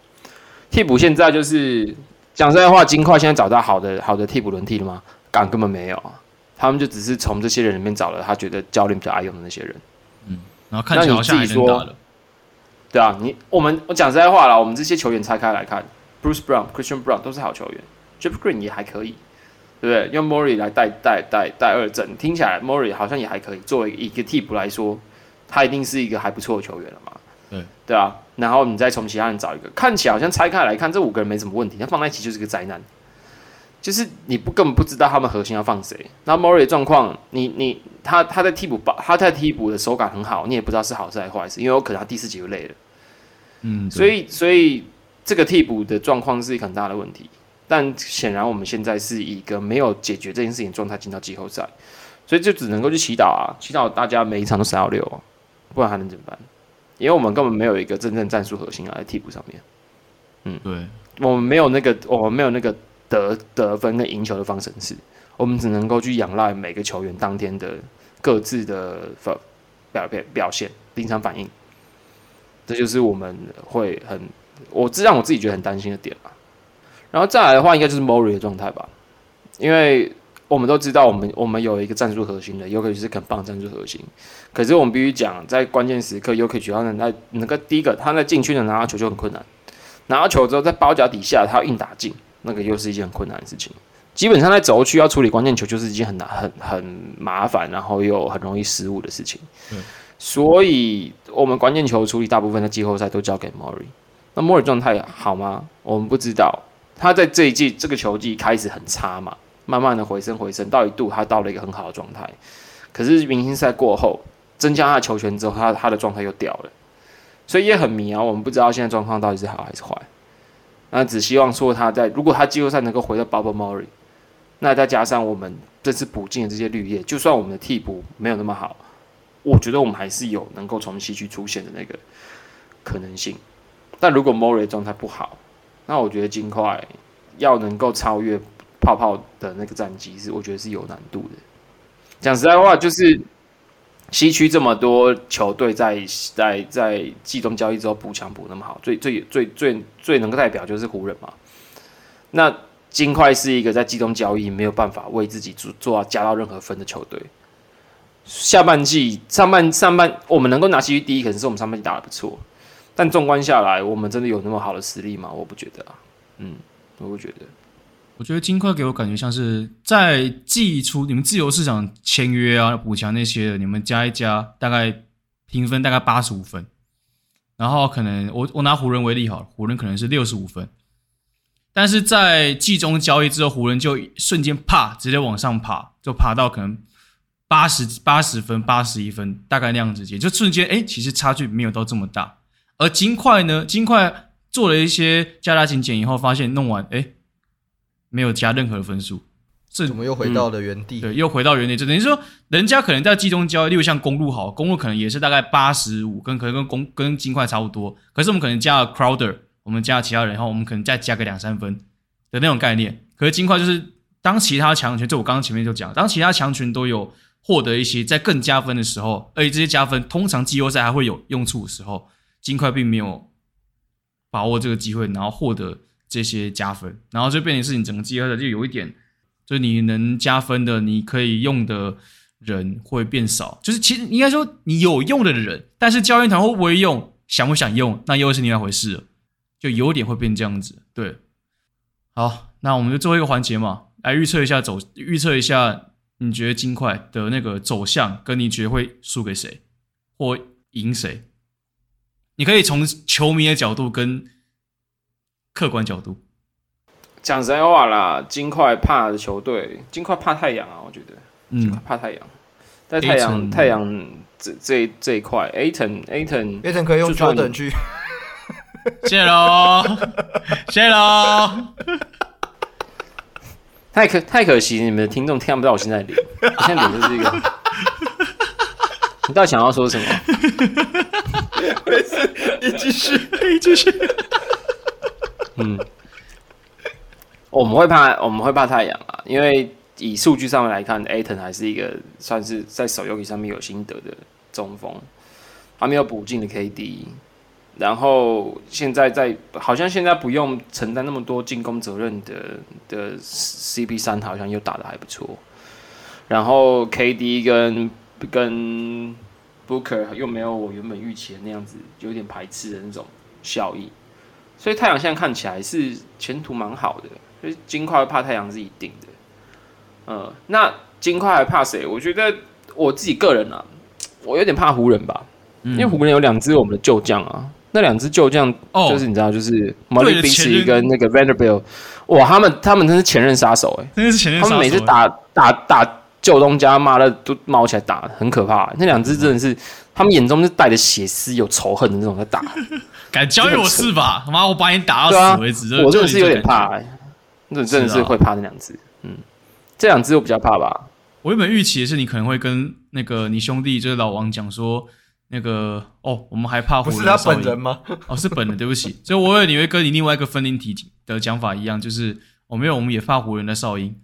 替补现在就是讲实在话，金块现在找到好的好的替补轮替了吗？敢根本没有啊，他们就只是从这些人里面找了他觉得教练比较爱用的那些人，嗯，然后看起来好像还能打了，对啊，你我们我讲实在话啦，我们这些球员拆开来看，Bruce Brown、Christian Brown 都是好球员，Jeff Green 也还可以。对不对？用 Murray 来带带带带二阵，听起来 Murray 好像也还可以。作为一个替补来说，他一定是一个还不错的球员了嘛？对对啊。然后你再从其他人找一个，看起来好像拆开来看，这五个人没什么问题，他放在一起就是个灾难。就是你不根本不知道他们核心要放谁。那 Murray 状况，你你他他在替补把他在替补的手感很好，你也不知道是好事还是坏事，因为有可能他第四节就累了。嗯，所以所以这个替补的状况是一个很大的问题。但显然我们现在是一个没有解决这件事情状态进到季后赛，所以就只能够去祈祷啊，祈祷大家每一场都三到六，不然还能怎么办？因为我们根本没有一个真正战术核心啊，在替补上面。嗯，对，我们没有那个，我们没有那个得得分跟赢球的方程式，我们只能够去仰赖每个球员当天的各自的表表表表现、临场反应。这就是我们会很，我这让我自己觉得很担心的点啊。然后再来的话，应该就是 Murray 的状态吧，因为我们都知道，我们我们有一个战术核心的，尤其是肯棒战术核心。可是我们必须讲，在关键时刻，尤其主要能在那个第一个，他在禁区能拿到球就很困难，拿到球之后在包夹底下，他要硬打进，那个又是一件很困难的事情。基本上在轴区要处理关键球，就是一件很难、很很麻烦，然后又很容易失误的事情。嗯，所以我们关键球处理大部分的季后赛都交给 Mori。那 Murray 状态好吗？我们不知道。他在这一季这个球季开始很差嘛，慢慢的回升回升，到一度他到了一个很好的状态。可是明星赛过后，增加他的球权之后，他他的状态又掉了，所以也很迷啊。我们不知道现在状况到底是好还是坏。那只希望说他在如果他季后赛能够回到 Bubble Murray，那再加上我们这次补进的这些绿叶，就算我们的替补没有那么好，我觉得我们还是有能够从西区出现的那个可能性。但如果 Murray 状态不好，那我觉得尽快要能够超越泡泡的那个战绩，是我觉得是有难度的。讲实在话，就是西区这么多球队在在在季中交易之后补强补那么好，最最最最最能够代表就是湖人嘛。那金块是一个在季中交易没有办法为自己做做到加到任何分的球队。下半季上半上半我们能够拿西区第一，可能是我们上半季打得不错。但纵观下来，我们真的有那么好的实力吗？我不觉得啊。嗯，我不觉得。我觉得金块给我感觉像是在季初你们自由市场签约啊、补强那些，你们加一加，大概评分大概八十五分。然后可能我我拿湖人为例好了，湖人可能是六十五分。但是在季中交易之后，湖人就瞬间啪直接往上爬，就爬到可能八十八十分、八十一分，大概那样子，也就瞬间哎，其实差距没有到这么大。而金块呢？金块做了一些加大精简以后，发现弄完哎，没有加任何的分数，这怎么又回到了原地？嗯、对，又回到原地，就等于说，人家可能在季中交易，例如像公路好，公路可能也是大概八十五，跟可能跟公跟金块差不多。可是我们可能加了 Crowder，我们加了其他人，然后我们可能再加个两三分的那种概念。可是金块就是当其他强权，就我刚刚前面就讲，当其他强权都有获得一些在更加分的时候，而且这些加分通常季后赛还会有用处的时候。金块并没有把握这个机会，然后获得这些加分，然后就变成是你整个季后赛就有一点，就是你能加分的，你可以用的人会变少。就是其实应该说你有用的人，但是教练团会不会用，想不想用，那又是另外一回事了。就有点会变这样子。对，好，那我们就最后一个环节嘛，来预测一下走，预测一下你觉得金块的那个走向，跟你觉得会输给谁或赢谁？你可以从球迷的角度跟客观角度讲实在话啦。金块怕的球队，金块怕太阳啊，我觉得，嗯，怕太阳。在太阳太阳这这这一块，Ayton Ayton Ayton 可以用 Jordan 去。<laughs> 谢喽，谢喽。太可太可惜，你们的听众听不到我现在脸，我现在脸就是一个。你到底想要说什么？<laughs> 没事，你继续，<laughs> 可以继续。嗯，<laughs> 我们会怕，我们会怕太阳啊，因为以数据上面来看，Aton 还是一个算是在手游上面有心得的中锋，还没有补进的 KD，然后现在在好像现在不用承担那么多进攻责任的的 CP 三好像又打得还不错，然后 KD 跟跟 Booker 又没有我原本预期的那样子有点排斥的那种效益，所以太阳现在看起来是前途蛮好的，所以金块怕太阳是一定的。呃，那金块还怕谁？我觉得我自己个人啊，我有点怕湖人吧，嗯、因为湖人有两支我们的旧将啊，那两支旧将就是你知道，就是 Malik Beasley 跟那个 Vanderbilt，哇，他们他们真是前任杀手哎、欸，真的是前任杀手、欸，他们每次打打打旧东家，妈的都冒起来打，很可怕、欸。那两支真的是，他们眼中是带着血丝、有仇恨的那种在打，<laughs> 敢交给我是吧？妈，我把你打到死为止。啊、我真的是有点怕、欸，那真的是会怕那两只，嗯。这两只我比较怕吧。我原本预期的是你可能会跟那个你兄弟就是老王讲说，那个哦，我们还怕湖人。不是他本人吗？<laughs> 哦，是本人，对不起。所以我以为你会跟你另外一个分灵体的讲法一样，就是我、哦、没有，我们也怕湖人的哨音。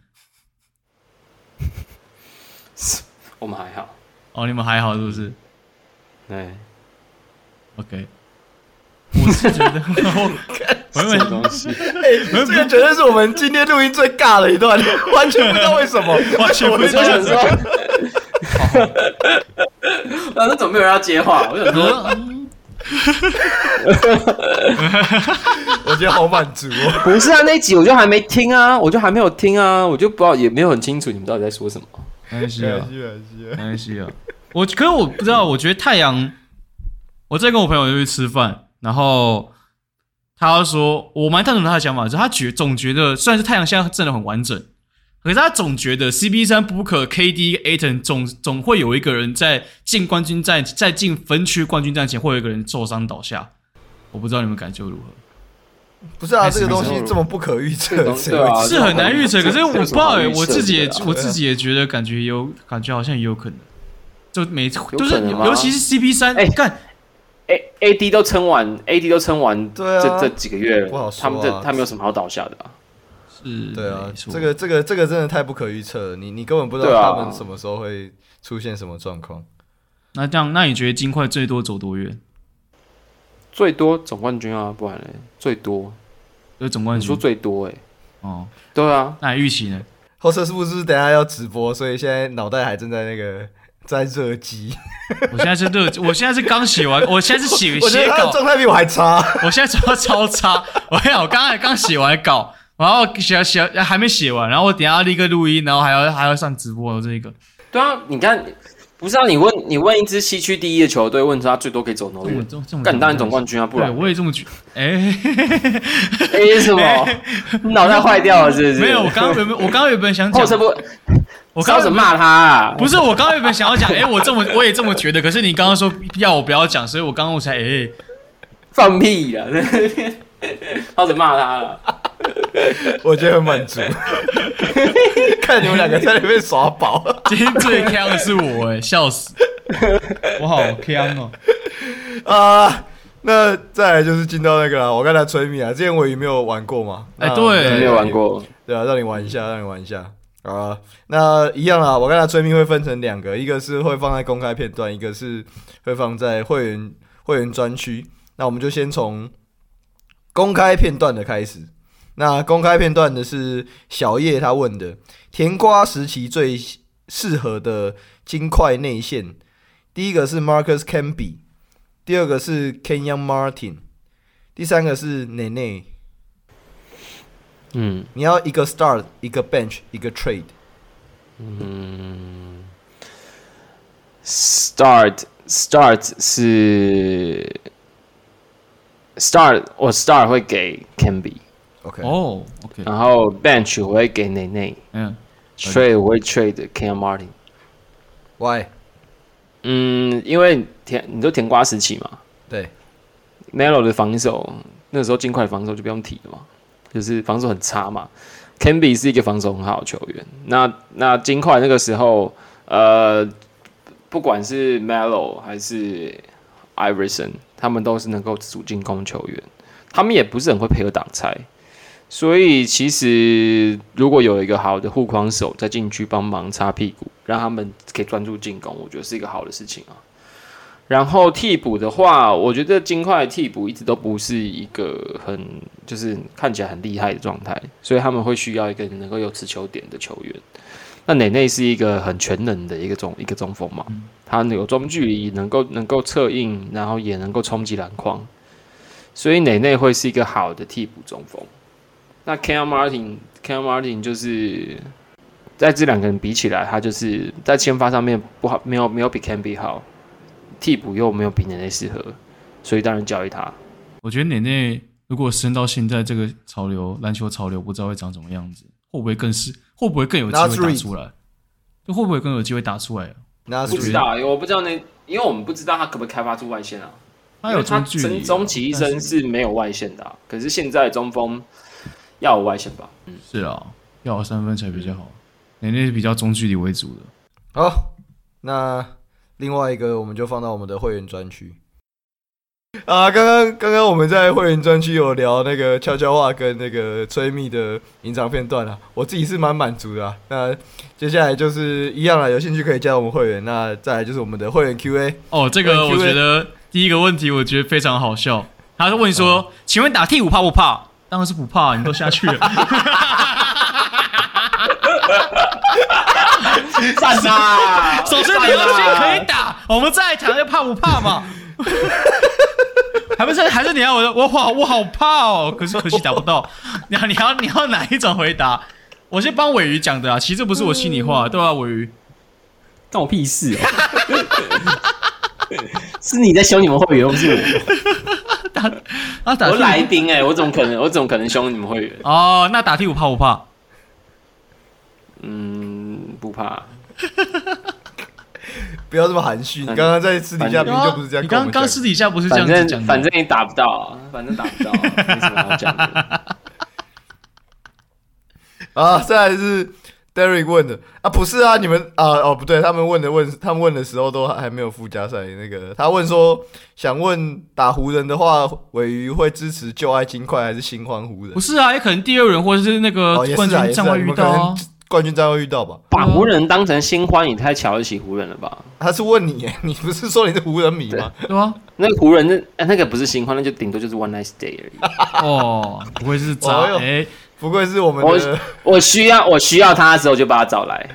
<laughs> 我们还好。哦，你们还好是不是？对。OK。我是觉得，<laughs> 我什么东西？这个绝对是我们今天录音最尬的一段，完全不知道为什么，<laughs> 完全不知道。我就想说，反正怎么没有人要接话？我想说，<laughs> 我觉得好满足哦。不是啊，那一集我就还没听啊，我就还没有听啊，我就不知道，也没有很清楚你们到底在说什么。没关系啊，没关系啊。我可是我不知道，我觉得太阳，我在跟我朋友出去吃饭。然后他说，我蛮赞同他的想法，就是他觉总觉得，虽然是太阳现在阵容很完整，可是他总觉得 CP3 Booker KD Ayton 总总会有一个人在进冠军战，在进分区冠军战前，会有一个人受伤倒下。我不知道你们感受如何？不是啊，这个东西这么不可预测，啊、是很难预测。可是我不知道、欸，我自己也我自己也觉得感觉有感觉好像也有可能，就每次就是尤其是 CP3 哎干。A A D 都撑完，A D 都撑完，这啊、这几个月，不好说啊、他们这他没有什么好倒下的啊。是，对啊，这个这个这个真的太不可预测了，你你根本不知道他们什么时候会出现什么状况。那这样，那你觉得金块最多走多远？最多总冠军啊，不然嘞，最多，就总冠军。你说最多哎、欸，哦，对啊，那预期呢？后车是不是等下要直播？所以现在脑袋还正在那个。在 <laughs> 热机，我现在是热，我现在是刚写完，我现在是写 <laughs> 写稿，状态比我还差，<laughs> 我现在状态超差。我跟你讲，我刚才刚写完稿，然后写写还没写完，然后我等下要立刻录音，然后还要还要上直播这个。对啊，你看，不是啊？你问你问一支西区第一的球队，问他最多可以走多远？干你当然总冠军啊，不然我也这么觉得。哎，哎什么？你脑袋坏掉了是不是？没有，我刚刚原本我刚刚原本想讲。我刚刚骂他、啊，不是我刚刚原本想要讲，哎、欸，我这么我也这么觉得，可是你刚刚说要我不要讲，所以我刚刚我才哎、欸、放屁了，开始骂他了，我觉得很满足，看你们两个在那边耍宝，今天最坑的是我哎、欸，笑死，我好坑哦，啊、uh,，那再来就是进到那个了，我刚才催眠啊，之前我也没有玩过嘛，哎、欸，对，没有玩过，对啊，让你玩一下，让你玩一下。啊，那一样啊，我刚才催命会分成两个，一个是会放在公开片段，一个是会放在会员会员专区。那我们就先从公开片段的开始。那公开片段的是小叶他问的，甜瓜时期最适合的金块内线，第一个是 Marcus Camby，第二个是 Kenyon Martin，第三个是 Nene。嗯，你要一个 start，一个 bench，一个 trade。嗯，start start 是 start，我 start 会给 Canby，OK 哦，OK，然后 bench 我会给 Nene，嗯，trade 我会 trade Kenyon Martin，Why？嗯，因为甜，你都甜瓜时期嘛，对，Melo 的防守，那时候尽快防守就不用提了嘛。就是防守很差嘛，Camby 是一个防守很好的球员。那那金块那个时候，呃，不管是 Melo 还是 Iverson，他们都是能够主进攻球员，他们也不是很会配合挡拆。所以其实如果有一个好的护框手在禁区帮忙擦屁股，让他们可以专注进攻，我觉得是一个好的事情啊。然后替补的话，我觉得金块替补一直都不是一个很就是看起来很厉害的状态，所以他们会需要一个能够有持球点的球员。那内内是一个很全能的一个中一个中锋嘛，他有中距离，能够能够策应，然后也能够冲击篮筐，所以内内会是一个好的替补中锋。那 Cam Martin，Cam Martin 就是在这两个人比起来，他就是在签发上面不好，没有没有比 Camby 好。替补又没有比年内适合，所以当然交易他。我觉得年内如果升到现在这个潮流，篮球潮流不知道会长什么样子，会不会更是？会不会更有机会打出来？就会不会更有机会打出来？不知道，因为我不知道那，因为我们不知道他可不可以开发出外线啊。他有中距离，他终其一生是没有外线的、啊，可是现在中锋要有外线吧？嗯，是啊，要有三分才比较好。年内是比较中距离为主的。好，那。另外一个，我们就放到我们的会员专区啊。刚刚刚刚我们在会员专区有聊那个悄悄话跟那个催蜜的隐藏片段啊，我自己是蛮满足的啊。那接下来就是一样了，有兴趣可以加入我们会员。那再来就是我们的会员 Q&A 哦，这个我觉得第一个问题我觉得非常好笑，他是问说：“哦、请问打替补怕不怕？”当然是不怕，你都下去了。<laughs> 赞啊！<laughs> 首先你要先可以打，我们再谈要怕不怕嘛？<laughs> 还不是还是你要我我好我好怕哦，可是可惜打不到。<laughs> 你要你要你要哪一种回答？我先帮尾鱼讲的啊，其实这不是我心里话，对啊，尾鱼，关我屁事哦！是你在凶你们会员，不是我。打啊打！我来宾哎，我怎么可能我怎么可能凶你们会员？哦，那打替补怕不怕？嗯，不怕。<laughs> 不要这么含蓄。你刚刚在私底下明明就不是这样。你刚刚私底下不是这样子讲的。反正你打不到，反正打不到，<laughs> 没什么好讲的。<laughs> 啊，再来是 Derek 问的啊，不是啊，你们啊，哦，不对，他们问的问，他们问的时候都还没有附加赛那个。他问说，想问打湖人的话，尾鱼会支持旧爱金块还是新欢湖人？不是啊，也可能第二轮或者是那个冠军战会遇到啊。冠军战会遇到吧？把湖人当成新欢，你太瞧得起湖人了吧？他是问你，<laughs> 你不是说你是湖人迷吗？对啊，那个湖人那那个不是新欢，那就顶多就是 one nice day 而已。<laughs> 哦，不会是找？哎，不愧是我们的。我我需要我需要他的时候就把他找来。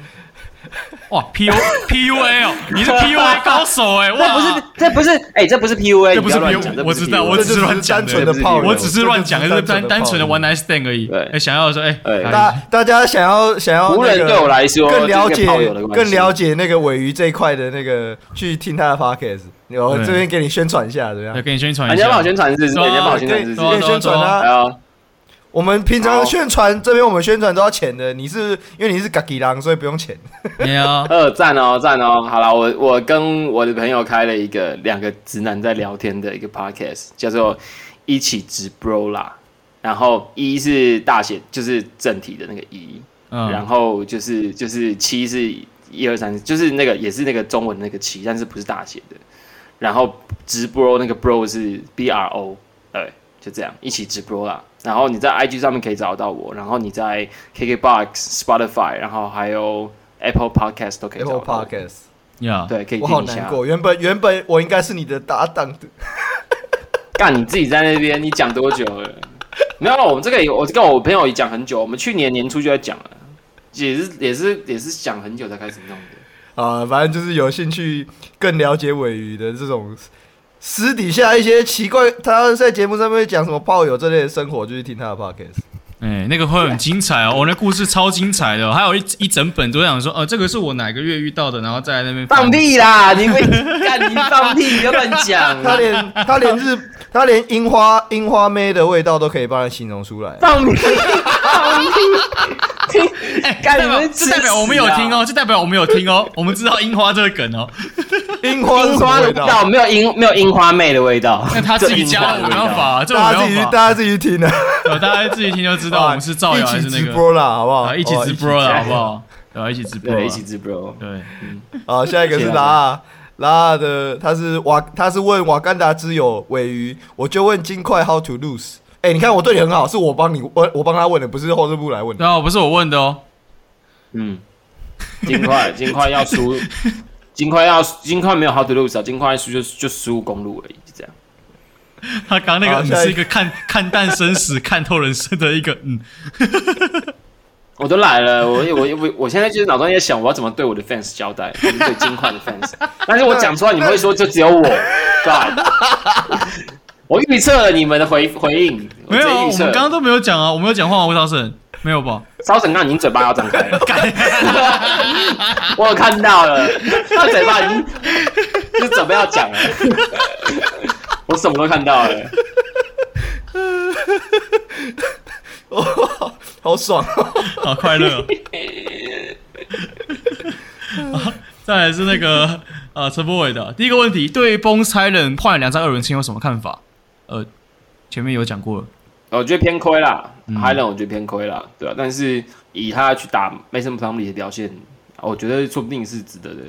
哇，P U P U A 哦，你是 P U A <laughs> 高手哎！哇，不是，这不是，哎，这不是 P U A，这不是 P U 我知道，我只是乱讲，单纯的泡，我只是乱讲，就是单单纯的 one night stand 而已。哎，想要说，哎，大大家想要想要湖人对我来说更了解更了解那个尾鱼这一块的那个，去听他的 podcast，我这边给你宣传一下，怎么样？要给你宣传一下，人家帮我宣传是，人家帮我宣传是，宣传啊。我们平常宣传这边，我们宣传都要钱的。你是因为你是嘎吉狼，所以不用钱。没有，<laughs> 呃，赞哦，赞哦。好了，我我跟我的朋友开了一个两个直男在聊天的一个 podcast，叫做一起直 bro 啦。然后一是大写，就是正体的那个一。嗯。然后就是就是七是一二三，就是那个也是那个中文那个七，但是不是大写的。然后直 bro 那个 bro 是 B R O，对，就这样一起直 bro 啦。然后你在 IG 上面可以找到我，然后你在 KKBOX、Spotify，然后还有 Apple Podcast 都可以找到我。Apple Podcast，呀，对，可以听一下。我好难过，原本原本我应该是你的搭档的。<laughs> 干你自己在那边，你讲多久了？没有，我们这个我跟我朋友也讲很久，我们去年年初就在讲了，也是也是也是讲很久才开始弄的。啊，反正就是有兴趣更了解尾鱼的这种。私底下一些奇怪，他在节目上面讲什么炮友这类的生活，就去听他的 podcast。哎，那个会很精彩哦，我 <laughs> 那故事超精彩的，还有一一整本都想说，呃，这个是我哪个月遇到的，然后在那边放屁啦！你会 <laughs> 干你放屁，你要乱讲。他连他连日他连樱花樱花妹的味道都可以帮他形容出来。放屁！放屁！哎，代表这代表我们有听哦，这代表我们有听哦，我们知道樱花这个梗哦。樱花樱花的味道没有樱没有樱花妹的味道，那他自己加的，没办法，这大家自己大家自己听的，大家自己听就知道我们是造谣还是那个。一起直播啦，好不好？一起直播啦，好不好？对，一起直播，一起直播。对，好，下一个是拉拉的，他是瓦，他是问瓦甘达之友尾鱼，我就问金块 how to lose。哎，你看我对你很好，是我帮你我我帮他问的，不是后事部来问的。哦，不是我问的哦。嗯，金块金块要输。金块要金块没有 how to lose 啊，金块输就就失误公路而已，就这样。他刚那个是一个看看淡生死、<laughs> 看透人生的一个嗯。<laughs> 我都来了，我我我我现在就是脑中在想，我要怎么对我的 fans 交代，就是对金块的 fans。<laughs> 但是我讲出来，你们会说就只有我，God。我预测了你们的回回应，没有，我们刚刚都没有讲啊，我没有讲话啊，魏超神，没有吧？超神，那你嘴巴要张开了，<laughs> 我有看到了，他嘴巴已经就准备要讲了，我什么都看到了。<laughs> 哦，好爽，好快乐。<laughs> 再来是那个呃陈柏伟的第一个问题，对 Bones Hyland 换了两张二轮签有什么看法？呃，前面有讲过了，我觉得偏亏啦，Hyland 我觉得偏亏啦，对吧、啊？但是以他去打 Mason Plumlee 的表现，我觉得说不定是值得的。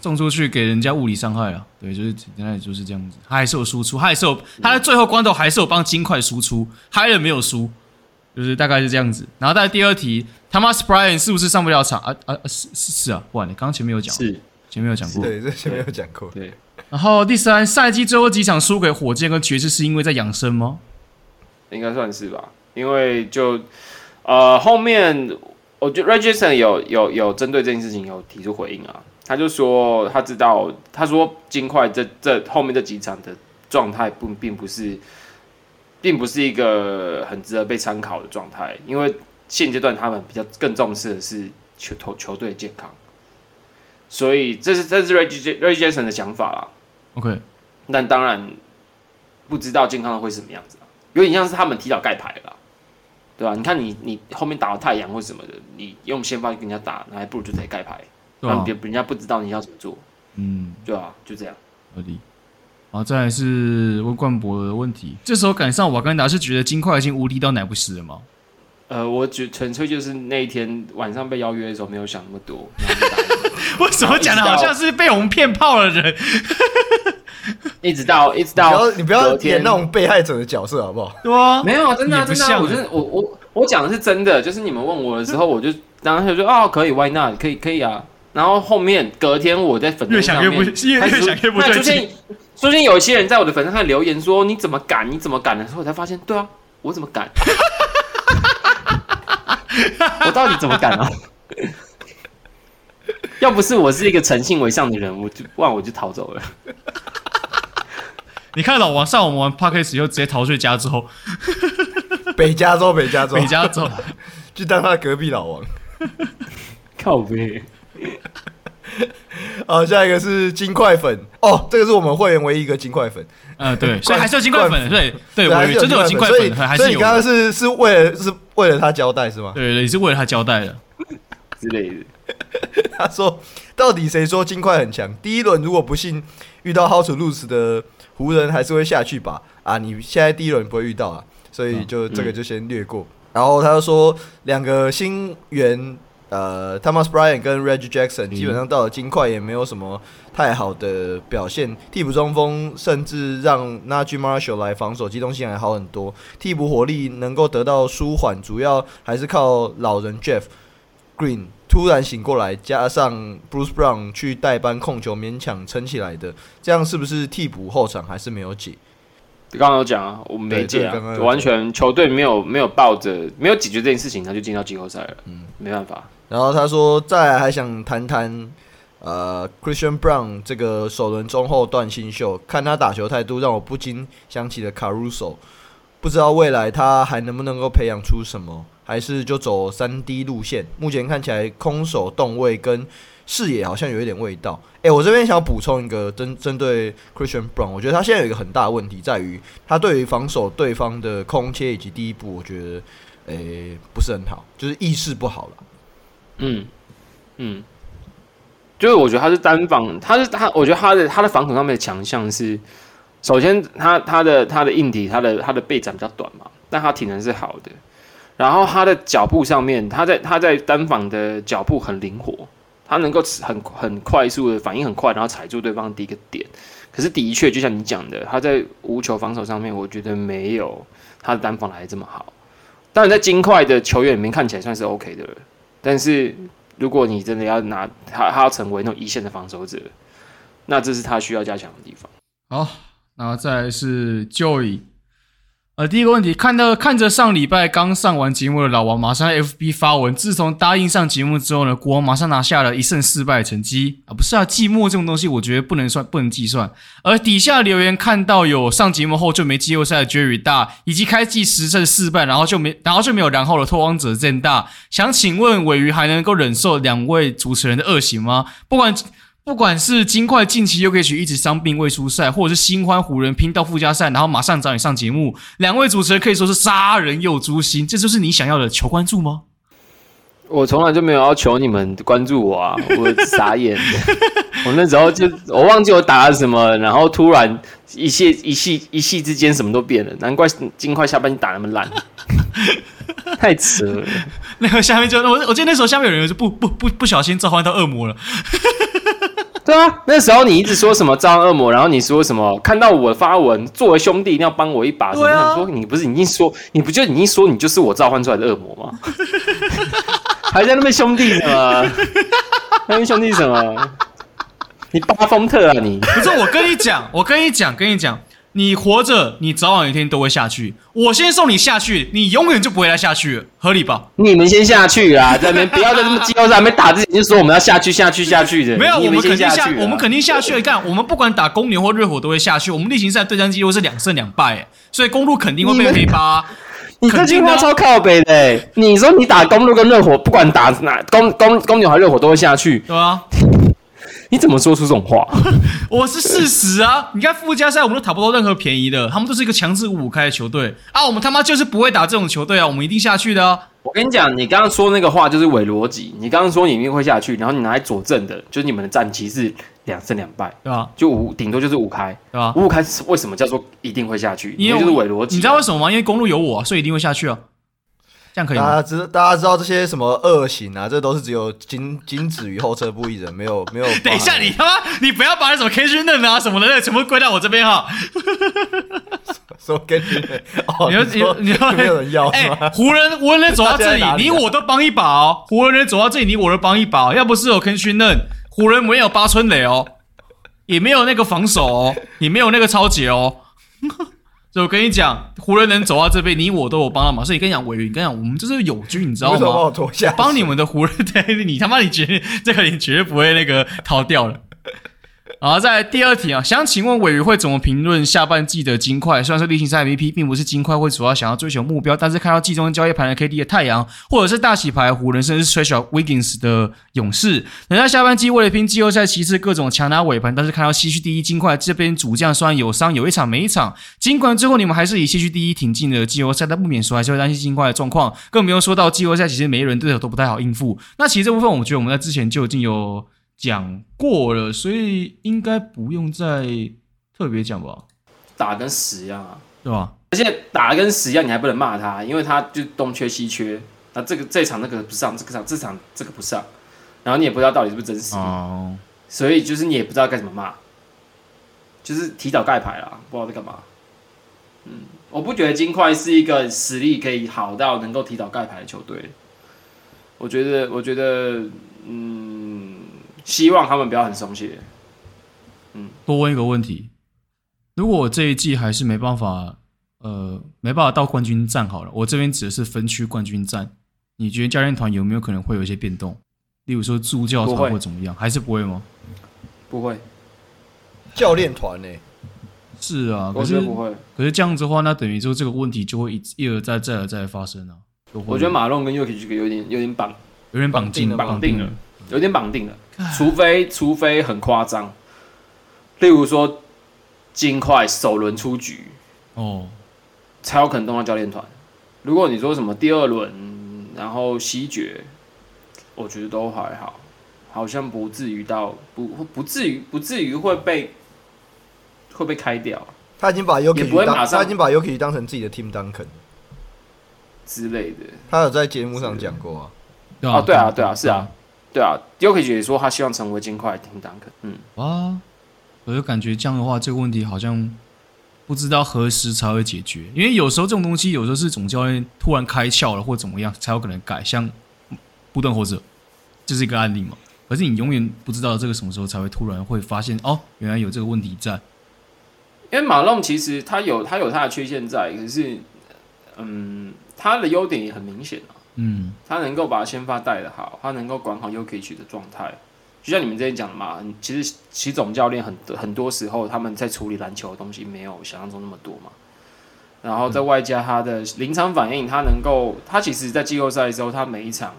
送出去给人家物理伤害了，对，就是原来就是这样子。他还是有输出，他还是有他在最后关头还是有帮金块输出，Hyland 没有输。就是大概是这样子，然后在第二题，Thomas Bryant 是不是上不了场啊啊是是是啊，不然你刚刚前面有讲，是前面有讲过，对，这前面有讲过，对。然后第三，赛季最后几场输给火箭跟爵士，是因为在养生吗？应该算是吧，因为就呃后面，我觉得 Reggie Jackson 有有有针对这件事情有提出回应啊，他就说他知道，他说金块这这后面这几场的状态不并不是。并不是一个很值得被参考的状态，因为现阶段他们比较更重视的是球球球队健康，所以这是这是 Reggie Jackson 的想法啦。OK，但当然不知道健康的会是什么样子，有点像是他们提早盖牌了，对吧？你看你你后面打了太阳或什么的，你用先发跟人家打，那还不如就直接盖牌，让别人家不知道你要怎么做，嗯，对啊？就这样，合理。好，再来是温冠博的问题。这时候赶上瓦干达，是觉得金块已经无敌到奶不死了吗？呃，我觉纯粹就是那一天晚上被邀约的时候没有想那么多。<laughs> 为什么讲的好像是被我们骗炮的人？一直到一直到你不要演那种被害者的角色好不好？对啊，没有啊，真的、啊、真的、啊，我真的我我我讲的是真的，就是你们问我的时候，我就当时就说哦，可以，Why not？可以可以啊。然后后面隔天我在粉丝上面，越想越想越不对劲。最近有一些人在我的粉丝上留言说：“你怎么敢？你怎么敢？”的时候，我才发现，对啊，我怎么敢？<laughs> 我到底怎么敢啊？<laughs> 要不是我是一个诚信为上的人，我就不然我就逃走了。你看老王上我们玩以后，直接逃去加州，<laughs> 北加州，北加州，北加州，<laughs> 就当他隔壁老王，靠北。<laughs> 好，下一个是金块粉哦，这个是我们会员唯一一个金块粉。嗯、呃，对，所以还是有金块粉，对对，我真的有金块粉，所以还是有。所以你刚刚是是为了是为了他交代是吗？对对，是为了他交代的之类的。他说，到底谁说金块很强？第一轮如果不幸遇到 How to lose 的湖人，还是会下去吧？啊，你现在第一轮不会遇到啊，所以就这个就先略过。嗯、然后他又说，两个新援。呃，Thomas Bryant 跟 Reggie Jackson 基本上到了金块也没有什么太好的表现。替补中锋甚至让 Naji Marshall 来防守，机动性还好很多。替补火力能够得到舒缓，主要还是靠老人 Jeff Green 突然醒过来，加上 Bruce Brown 去代班控球，勉强撑起来的。这样是不是替补后场还是没有解？刚刚有讲啊，我们没解啊，完全球队没有没有抱着没有解决这件事情，他就进到季后赛了。嗯，没办法。然后他说，再来还想谈谈，呃，Christian Brown 这个首轮中后段新秀，看他打球态度，让我不禁想起了 Caruso。不知道未来他还能不能够培养出什么，还是就走三 D 路线？目前看起来空手动位跟视野好像有一点味道。诶，我这边想补充一个针针对 Christian Brown，我觉得他现在有一个很大的问题在于，他对于防守对方的空切以及第一步，我觉得诶不是很好，就是意识不好了。嗯，嗯，就是我觉得他是单防，他是他，我觉得他的他的防守上面的强项是，首先他他的他的硬体，他的他的背展比较短嘛，但他体能是好的，然后他的脚步上面，他在他在单防的脚步很灵活，他能够很很快速的反应很快，然后踩住对方的第一个点。可是的确，就像你讲的，他在无球防守上面，我觉得没有他的单防来的这么好。当然，在金块的球员里面看起来算是 OK 的了。但是如果你真的要拿他，他要成为那种一线的防守者，那这是他需要加强的地方。好，然后再来是 Joy。呃，第一个问题，看到看着上礼拜刚上完节目的老王，马上 FB 发文，自从答应上节目之后呢，国王马上拿下了一胜四败的成绩啊，不是啊，季末这种东西，我觉得不能算，不能计算。而底下留言看到有上节目后就没季后赛的 Jerry 大，以及开季十胜四败，然后就没，然后就没有然后的拓荒者郑大，想请问尾鱼还能够忍受两位主持人的恶行吗？不管。不管是金块近期又可以取一直伤病未出赛，或者是新欢湖人拼到附加赛，然后马上找你上节目，两位主持人可以说是杀人又诛心，这就是你想要的求关注吗？我从来就没有要求你们关注我啊！我傻眼，<laughs> 我那时候就我忘记我打了什么，然后突然一系一系一系之间什么都变了，难怪金块下半季打那么烂，<laughs> 太扯了。那个下面就我我记得那时候下面有人就不不不不小心召唤到恶魔了。对啊，那时候你一直说什么召唤恶魔，然后你说什么看到我发文，作为兄弟一定要帮我一把。什么？啊、说你不是已经说你不就已经说你就是我召唤出来的恶魔吗？<laughs> 还在那边兄弟什么？那边兄弟什么？你巴风特啊你？不是我跟你讲，我跟你讲，跟你讲。你活着，你早晚有一天都会下去。我先送你下去，你永远就不会再下去了，合理吧？你们先下去啊，<laughs> 在那边不要在这么季后赛还没打之前就说我们要下去、下去、下去的。没有，我们肯定下，啊、我们肯定下去。你看，我们不管打公牛或热火都会下去。我们例行赛对战记录是两胜两败，所以公路肯定会被黑八。你这句话超靠北的，你说你打公路跟热火，不管打哪公公公牛还是热火都会下去，对啊。<laughs> 你怎么说出这种话？<laughs> 我是事实啊！你看附加赛我们都讨不到任何便宜的，他们都是一个强制五五开的球队啊！我们他妈就是不会打这种球队啊！我们一定下去的啊！我跟你讲，你刚刚说那个话就是伪逻辑。你刚刚说你一定会下去，然后你拿来佐证的，就是你们的战绩是两胜两败，对吧？就五顶多就是五开，对吧？五五开是为什么叫做一定会下去？因为就是伪逻辑。你知道为什么吗？因为公路有我，所以一定会下去啊！这样可以吗？大家知大家知道这些什么恶行啊？这都是只有仅仅止于后撤步一人，没有 <laughs> 没有。等一下，你他妈你不要把那什么 K 训嫩啊什么的那全部归到我这边哈。说 K 训嫩，哦，你说你你说没有人要是吗？哎，湖人湖人能走到这里，你我都帮一把哦。湖人能走到这里，你我都帮一把。要不是有 K 训嫩，湖人没有八村垒哦，也没有那个防守哦，也没有那个超级哦。所以我跟你讲，湖人能走到这边，你我都有帮到忙。所以跟你讲，鮪鱼，你跟你讲，我们就是友军，你知道吗？帮我脱下，帮你们的湖人 <laughs> 队，你他妈你绝对这个你绝对不会那个逃掉了。然后再来第二题啊，想请问委员会怎么评论下半季的金块？虽然说例行赛 MVP 并不是金块会主要想要追求目标，但是看到季中交易盘的 KD 的太阳，或者是大洗牌湖人，甚至是 Trash Wiggins 的勇士，人家下半季为了拼季后赛，其实各种强拿尾盘，但是看到西区第一金块这边主将虽然有伤，有一场没一场，尽管最后你们还是以西区第一挺进了季后赛，但不免说还是会担心金块的状况，更不用说到季后赛，其实每一轮对手都不太好应付。那其实这部分，我觉得我们在之前就已经有。讲过了，所以应该不用再特别讲吧。打跟死一样啊，对吧？而且打跟死一样，你还不能骂他，因为他就东缺西缺。那这个这场那个不上，这个场这场这个不上，然后你也不知道到底是不是真实。哦。所以就是你也不知道该怎么骂，就是提早盖牌啦，不知道在干嘛。嗯，我不觉得金块是一个实力可以好到能够提早盖牌的球队。我觉得，我觉得，嗯。希望他们不要很松懈。嗯，多问一个问题：如果我这一季还是没办法，呃，没办法到冠军战好了，我这边指的是分区冠军战，你觉得教练团有没有可能会有一些变动？例如说助教团或怎么样？还是不会吗？不会。教练团呢？是啊，我觉得不会。可是这样子的话，那等于说这个问题就会一一而再、再而再发生啊。我觉得马龙跟 Yuki 这个有点有点绑，有点绑定绑定了。有点绑定了，除非除非很夸张，例如说金块首轮出局哦，才有可能动到教练团。如果你说什么第二轮，然后西决，我觉得都还好，好像不至于到不不至于不至于会被会被开掉。他已经把 Yuki 当他已经把 Yuki 当成自己的 team Duncan 之类的，他有在节目上讲过啊。啊，对啊，对啊，是啊。对啊，Jokic 也说他希望成为金块的 Tim Duncan。嗯，啊，我就感觉这样的话，这个问题好像不知道何时才会解决。因为有时候这种东西，有时候是总教练突然开窍了或怎么样，才有可能改。像布顿或者就是一个案例嘛。可是你永远不知道这个什么时候才会突然会发现哦，原来有这个问题在。因为马龙其实他有他有他的缺陷在，可是嗯，他的优点也很明显啊。嗯，他能够把先发带的好，他能够管好 UKE 的状态。就像你们之前讲的嘛，其实其总教练很多很多时候他们在处理篮球的东西没有想象中那么多嘛。然后在外加他的临场反应，他能够他其实，在季后赛的时候，他每一场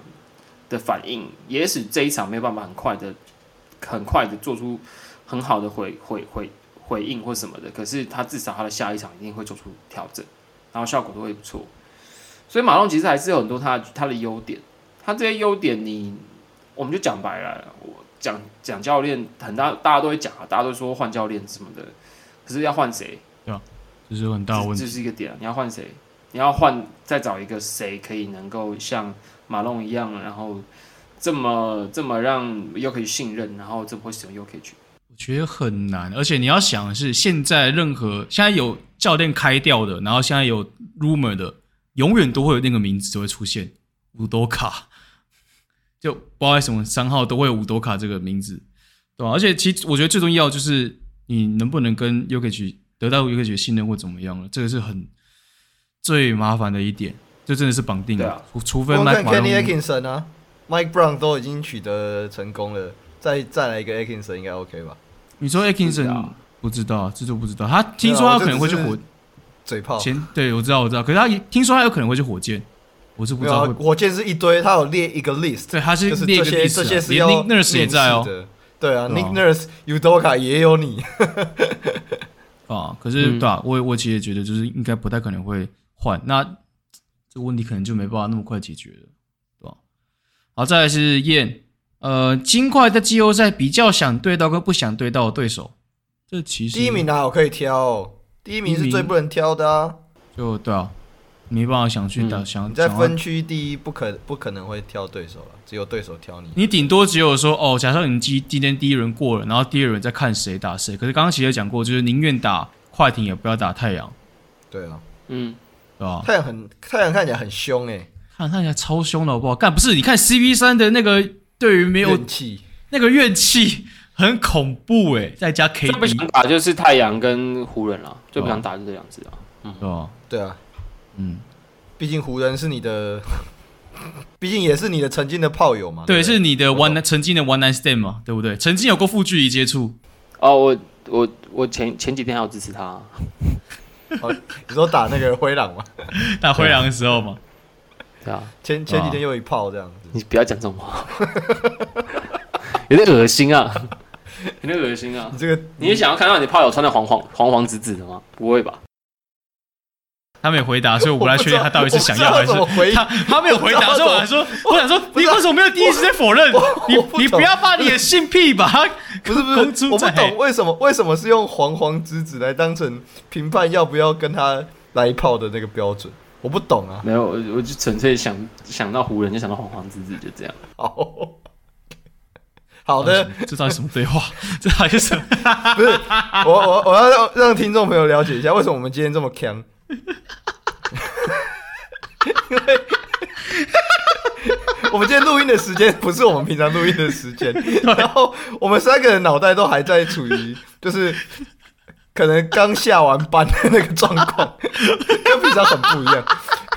的反应，也使这一场没有办法很快的、很快的做出很好的回回回回应或什么的。可是他至少他的下一场一定会做出调整，然后效果都会不错。所以马龙其实还是有很多他他的优点，他这些优点你我们就讲白了，我讲讲教练很大，大家都会讲啊，大家都说换教练什么的，可是要换谁？对啊，这是很大的问题，这是一个点，你要换谁？你要换再找一个谁可以能够像马龙一样，然后这么这么让 Jokic 信任，然后这么会使用又可以去我觉得很难，而且你要想的是，现在任何现在有教练开掉的，然后现在有 rumor 的。永远都会有那个名字就会出现，五多卡，就不知道为什么三号都会有五多卡这个名字，对吧？而且其实我觉得最重要就是你能不能跟 Jokic 得到 Jokic 的信任或怎么样了，这个是很最麻烦的一点，这真的是绑定了，啊、除非 Mike Kenny Atkinson 啊，Mike Brown 都已经取得成功了，再再来一个 Atkinson 应该 OK 吧？你说 Atkinson 不知道，这就不知道，他听说他可能会去火。嘴炮前对，我知道我知道，可是他听说他有可能会去火箭，我是不知道。火箭是一堆，他有列一个 list，对，他是列一个 list，这些是要 Nick Nurse 也在哦。对啊，Nick Nurse、Udoka 也有你。<laughs> 啊，可是对啊，我我其实也觉得就是应该不太可能会换，那这个问题可能就没办法那么快解决了，对吧？好，再来是燕，呃，金块在季后赛比较想对到跟不想对到的对手，这其实第一名哪有可以挑？第一名是最不能挑的啊，就对啊，没办法想去打，嗯、想你在分区第一不可不可能会挑对手了，只有对手挑你。你顶多只有说哦，假设你今今天第一轮过了，然后第二轮再看谁打谁。可是刚刚其实讲过，就是宁愿打快艇也不要打太阳。对啊，嗯，对吧？太阳很太阳看起来很凶诶、欸，看看起来超凶的好不好？干不是？你看 CP 三的那个对于没有气那个怨气。很恐怖哎，再加 KD，最不想打就是太阳跟湖人了，最不想打就这样子啊。嗯，对啊，对啊，嗯，毕竟湖人是你的，<laughs> 毕竟也是你的曾经的炮友嘛。对，是你的 one 曾经的 one night stand 嘛，对不对？曾经有过负距离接触。哦，我我我前前几天还有支持他。<laughs> 哦，你说打那个灰狼吗？<laughs> 打灰狼的时候吗？对啊，前前几天又一炮这样子。你不要讲这种话，有点恶心啊。<laughs> 有点恶心啊！你这个你也想要看到你炮友穿的黄黄黄黄紫紫的吗？不会吧？他没有回答，所以我不太确定 <laughs> 他到底是想要还是他他没有回答，所以我还说我想说，你为什么没有第一时间否认？你你不要把你的性癖把它不是不是，我不懂为什么为什么是用黄黄紫紫来当成评判要不要跟他来一炮的那个标准？我不懂啊！没有，我我就纯粹想想到湖人就想到黄黄紫紫，就这样。好。好的，这到底什么对话？<laughs> 这到底是什么？<laughs> 不是我我我要让让听众朋友了解一下，为什么我们今天这么强？<laughs> 因为我们今天录音的时间不是我们平常录音的时间，然后我们三个人脑袋都还在处于就是。可能刚下完班的那个状况，跟平常很不一样。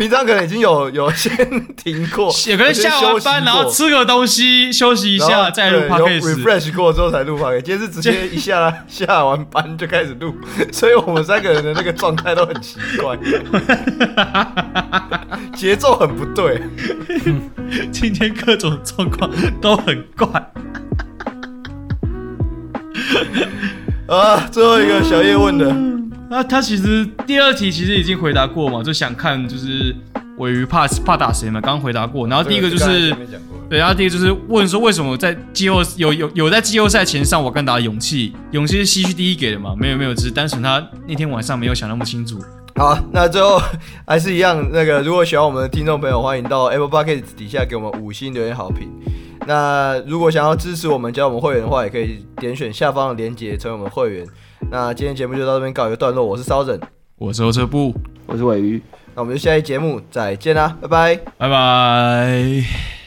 平常可能已经有有先停过，<laughs> 也可能下完班然后吃个东西休息一下再录 Podcast，refresh 过之后才录 Podcast。今天是直接一下下完班就开始录，<laughs> 所以我们三个人的那个状态都很奇怪，<laughs> 节奏很不对。今天各种状况都很怪。啊，最后一个小叶问的，那、嗯、他其实第二题其实已经回答过嘛，就想看就是尾鱼怕怕打谁嘛，刚刚回答过。然后第一个就是，对，然后第一个就是问说为什么在季后有有有在季后赛前上瓦干达的勇气，勇气是西区第一给的嘛？没有没有，只是单纯他那天晚上没有想那么清楚。好，那最后还是一样，那个如果喜欢我们的听众朋友，欢迎到 Apple Podcast 底下给我们五星留言好评。那如果想要支持我们加我们会员的话，也可以点选下方的链接成为我们会员。那今天节目就到这边告一个段落，我是烧人，我是欧车布，我是尾鱼，那我们就下一节目再见啦，拜拜，拜拜。